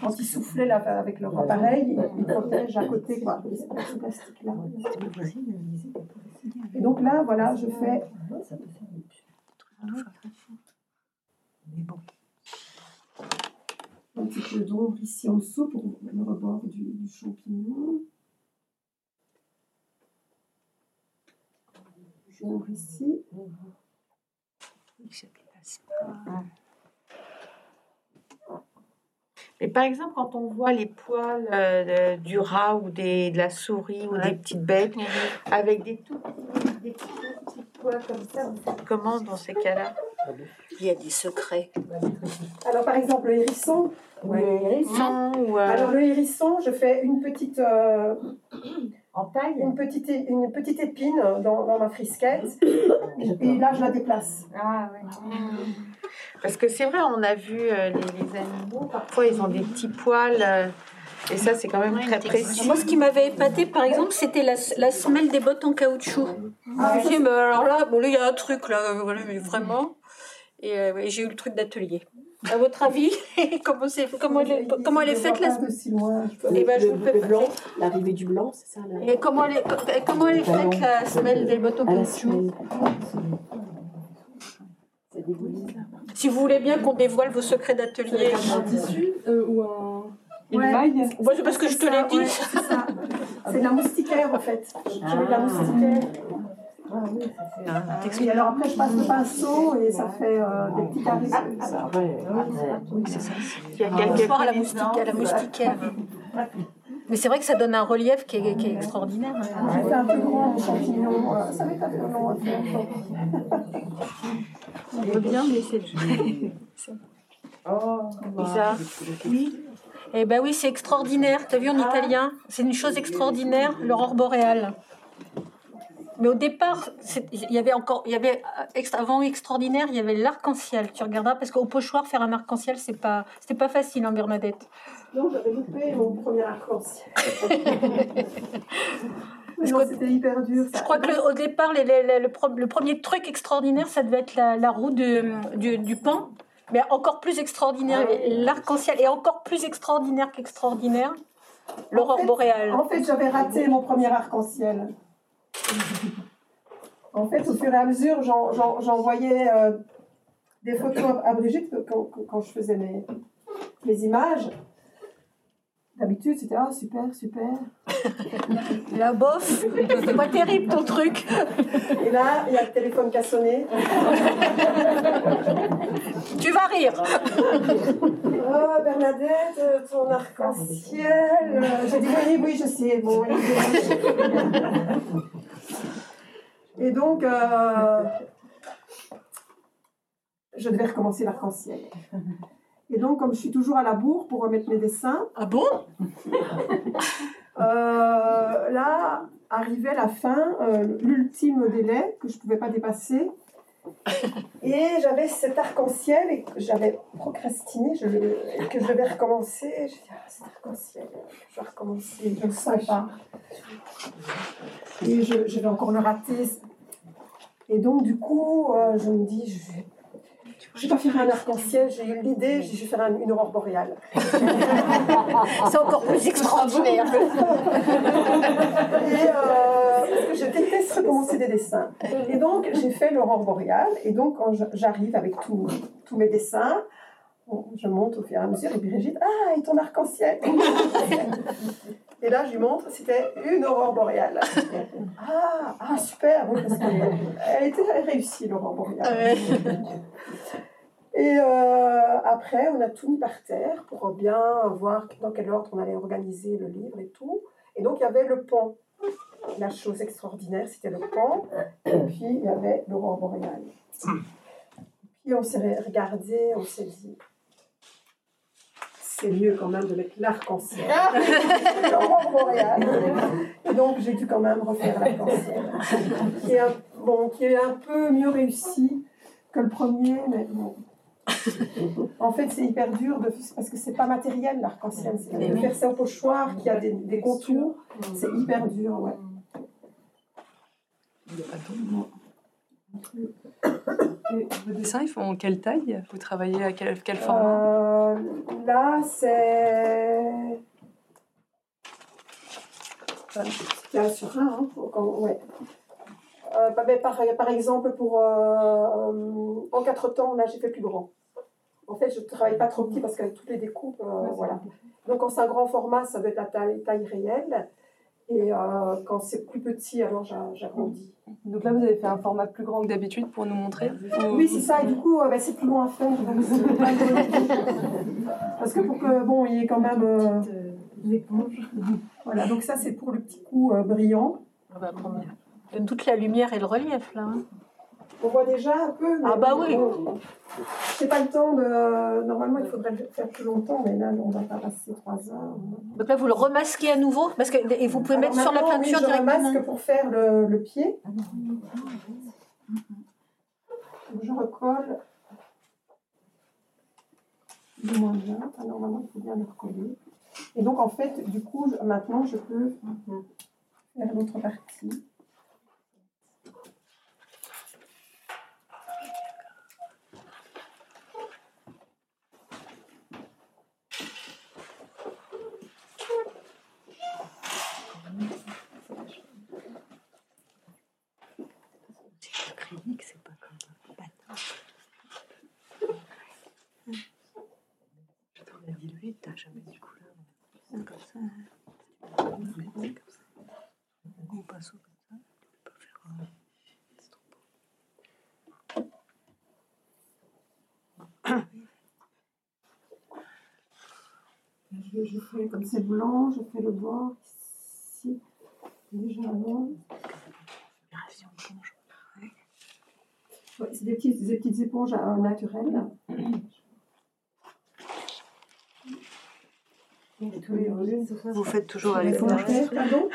quand ils soufflaient là, avec leur appareil, ils protègent à côté quoi, ce plastique-là. Et donc là, voilà, je fais. Un petit peu d'ombre ici en dessous pour le rebord du, du champignon. J'ouvre ici. Mais par exemple, quand on voit les poils euh, du rat ou des, de la souris ou des petites bêtes avec des tout petits, des petits poils comme ça, comment dans ces cas-là? Il y a des secrets. Alors par exemple, le hérisson. le hérisson. Ou, euh, Alors le hérisson, je fais une petite. Euh, en taille une petite, une petite épine dans, dans ma frisquette. et là, je la déplace. Ah oui. Parce que c'est vrai, on a vu euh, les, les, animaux, parfois ils ont des petits poils. Euh, et ça, c'est quand même très précieux. Moi, ce qui m'avait épaté, par exemple, c'était la, la, semelle des bottes en caoutchouc. Ah, je me mais alors là, bon, là, il y a un truc, là, voilà, mais vraiment. Et, euh, j'ai eu le truc d'atelier. À votre avis, comment, c'est, comment, elle est, comment elle est faite la semelle Et ben, je le, blanc, l'arrivée du blanc, c'est ça Et comment elle est, comment elle est faite la semelle des bottes en caoutchouc si vous voulez bien qu'on dévoile vos secrets d'atelier. Un tissu euh, ou un. Une maille Moi, c'est parce que je te l'ai dit. c'est ça. C'est de la moustiquaire, en fait. Je mets de la moustiquaire. Ah oui, ça et alors après, je passe le pinceau et ça fait euh, des petits carrés. Ah, oui, c'est ça. Il y a quelques à la, moustique, à la moustiquaire. Mais c'est vrai que ça donne un relief qui est, qui est extraordinaire. J'ai fait un peu grand champignon. Ça va être un peu long à faire. On veut bien, mais c'est. Oh, Isa. Oui. Eh ben oui, c'est extraordinaire. T'as vu en ah. italien? C'est une chose extraordinaire, l'aurore boréale. Mais au départ, il y avait encore, il y avait euh, avant extraordinaire, il y avait l'arc-en-ciel. Tu regarderas parce qu'au pochoir faire un arc-en-ciel, c'est pas, c'était pas facile en Bernadette. Non, j'avais loupé mon premier arc-en-ciel. c'était hyper dur. Je crois qu'au départ, le, premier truc extraordinaire, ça devait être la, roue de, du, du pan mais encore plus extraordinaire. Ah l'arc-en-ciel est encore plus extraordinaire qu'extraordinaire. L'aurore boréale. En fait, j'avais raté mon premier arc-en-ciel. en fait, au fur et à mesure, j'envoyais euh, des photos à Brigitte quand, quand je faisais mes, mes images. D'habitude, c'était ah, super, super. La bof, c'est pas terrible ton truc. Et là, il y a le téléphone qui a sonné. tu vas rire. Oh, Bernadette, ton arc-en-ciel. J'ai dit oui, oui, je sais. Bon, Et donc, euh, je devais recommencer l'arc-en-ciel. Et donc, comme je suis toujours à la bourre pour remettre mes dessins. Ah bon? Euh, Là, arrivait la fin, euh, l'ultime délai que je ne pouvais pas dépasser. Et j'avais cet arc-en-ciel et j'avais procrastiné, je, que je devais recommencer. Je dit, ah, cet arc-en-ciel, je vais recommencer, je ne le sens pas. Et je, je, vais encore le rater. Et donc, du coup, euh, je me dis, je vais je vais pas faire un arc-en-ciel, j'ai eu l'idée, je vais faire une aurore boréale. C'est encore plus extraordinaire. et, euh, parce que je déteste recommencer des dessins. Et donc, j'ai fait l'aurore boréale. Et donc, quand j'arrive avec tous mes dessins, je monte au fur et à mesure et Brigitte, ah, et ton arc-en-ciel? Et là, je lui montre, c'était une aurore boréale. Ah, ah super Elle était réussie, l'aurore boréale. Et euh, après, on a tout mis par terre pour bien voir dans quel ordre on allait organiser le livre et tout. Et donc, il y avait le pont. La chose extraordinaire, c'était le pont. Et puis, il y avait l'aurore boréale. Puis, on s'est regardé, on s'est dit, c'est mieux quand même de mettre l'arc-en-ciel. Et donc, j'ai dû quand même refaire l'arc-en-ciel. Qui, est bon, qui est un peu mieux réussi que le premier, mais bon en fait, c'est hyper dur de, parce que c'est pas matériel l'arc-en-ciel. De faire ça au pochoir qui a des, des contours, c'est hyper dur, ouais. Et vos dessins, ils font quelle taille? Vous travaillez à quel, quel format? Euh, Là, c'est. C'est un sur un, hein, ouais. Euh, bah, par, par, exemple, pour euh, en quatre temps, là, j'ai fait plus grand. En fait, je ne travaille pas trop petit parce qu'avec toutes les découpes, euh, voilà. Donc, quand c'est un grand format, ça doit être la taille, taille réelle. Et quand c'est plus petit, alors j'agrandis. Donc là, vous avez fait un format plus grand que d'habitude pour nous montrer Oui, c'est ça. Et du coup, bah, c'est plus long à faire. parce que pour que, bon, il y ait quand même... l'éponge. Voilà, donc ça, c'est pour le petit coup brillant. On va prendre donne toute la lumière et le relief là. Hein. On voit déjà un peu. ah bah oui. C'est pas le temps de. Normalement, il faudrait le faire plus longtemps, mais là, on va pas passer trois heures. Donc là, vous le remasquez à nouveau, parce que et vous pouvez mettre sur la peinture oui, je remasque pour faire le, le pied. je recolle. Du moins bien. normalement, il faut bien le recoller. Et donc, en fait, du coup, maintenant, je peux faire l'autre partie. vite, je du coup là, comme ça, C'est fais comme c'est blanc, je fais le bord ici, déjà c'est des petites, petites éponges euh, naturelles. Vous faites toujours à l'éponge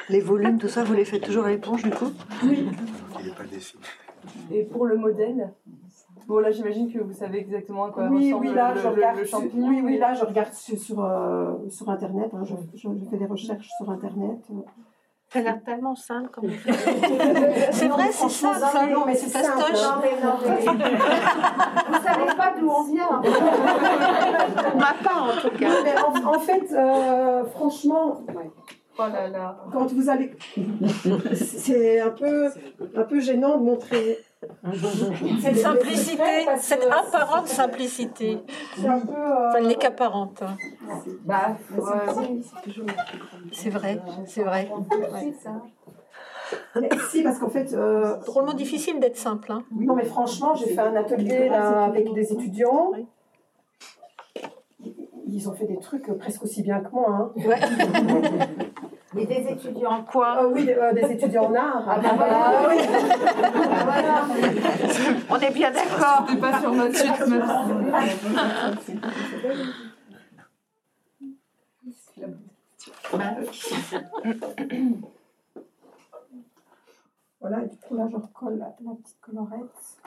Les volumes, tout ça, vous les faites toujours à l'éponge du coup Oui. Et pour le modèle Bon, là, j'imagine que vous savez exactement à quoi oui, ressemble oui, là, le, je le- regarde le champignon. oui, oui, là, je regarde sur, sur, euh, sur Internet. hein, je, je- je fais des recherches sur Internet. Ça a l'air tellement simple comme C'est C'est vrai, c'est simple. hein. Non, mais c'est simple. fastoche. Non, mais non, mais- Vous savez pas d'où on vient. Pour ma part, en tout cas. Mais en, en fait, euh, franchement, Oh là là. quand vous allez, c'est un peu, un peu gênant de montrer. Cette simplicité, cette apparente simplicité. C'est un peu. euh, Enfin, elle n'est qu'apparente. hein. Bah, C'est vrai, c'est vrai. mais si, parce qu'en fait, euh, Drôlement difficile d'être simple. Hein. non, mais franchement, j'ai fait un atelier là avec des étudiants. Ils ont fait des trucs presque aussi bien que moi. Hein. Ouais. Et des étudiants en quoi Ah oui, des, euh, des étudiants en art. Ah, bah, voilà. oui. Voilà. On est bien d'accord. c'était pas sur notre site. Voilà, et du coup là, je recolle la, la petite colorette.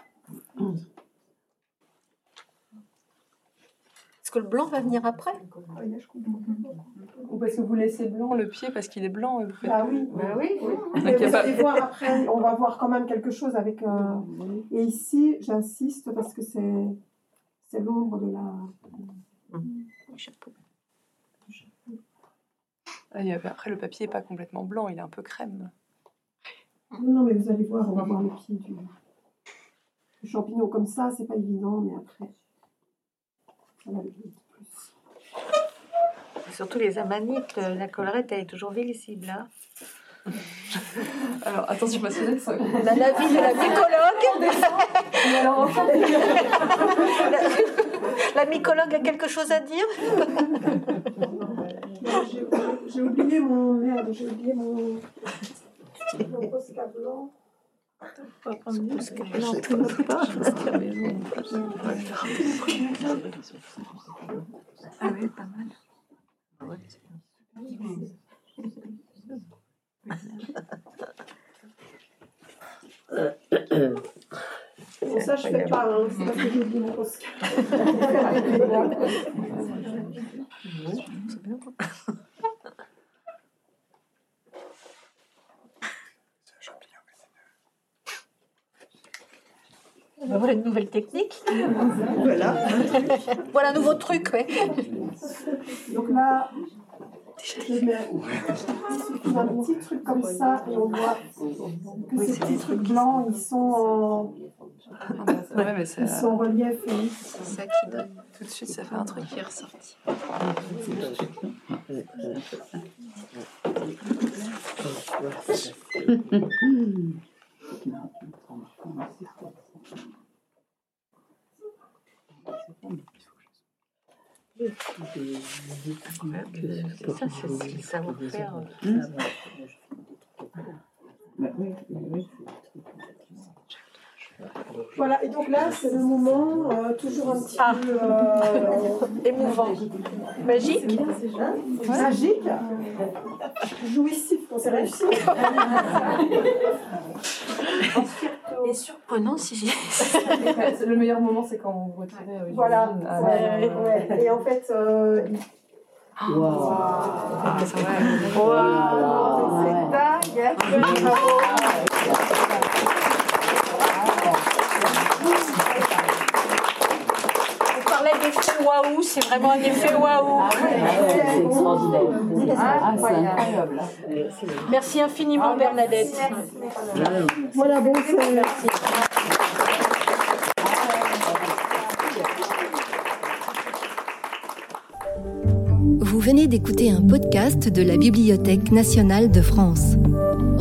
Est-ce que le blanc va venir après Ah oui. Ou parce que vous laissez blanc le pied parce qu'il est blanc vous faites. Ah oui. Bah oui. Mais a vous allez voir après, on va voir quand même quelque chose avec. euh, Et ici, j'insiste parce que c'est c'est l'ombre de la. Ah, il y avait- Après, le papier n'est pas complètement blanc, il est un peu crème. Non, mais vous allez voir, on va voir le pied du, du champignon comme ça, c'est pas évident, mais après. Ça va aller vite plus. Surtout les amanites, euh, la collerette, elle est toujours visible. Hein. Alors, attention, là, ça- On a l'avis de la mycologue. La mycologue a quelque chose à dire? Non, j'ai- oublié mon. Merde, j'ai oublié mon. Mon blanc. Ah oui, pas mal. Bon, ça, je fais pas, hein, c'est parce que j'ai mon. Ben, Voilà une nouvelle technique. Voilà. Voilà un nouveau truc, ouais. Donc là, je mets un petit truc comme ça et on voit que ces petits trucs blancs, ils sont en, ouais, mais ça, ils sont en relief. C'est ça qui donne. tout de suite, ça fait un truc qui est ressorti. C'est ça, c'est le savoir-faire. Voilà, et donc là, c'est le moment, euh, toujours un petit Ah. peu euh, Émouvant. Magique magique, jouissif, on s'est réussi. Et surprenant si j'ai. Ouais, c'est- Le meilleur moment, c'est quand vous retirez. euh, Voilà, ouais, ouais. et en fait, euh, il- Ah, c'est dingue. On parlait d'effet waouh, c'est vraiment un effet waouh. Incroyable. Merci infiniment Bernadette. Voilà, bon, c'est... Vous venez d'écouter un podcast de la Bibliothèque nationale de France.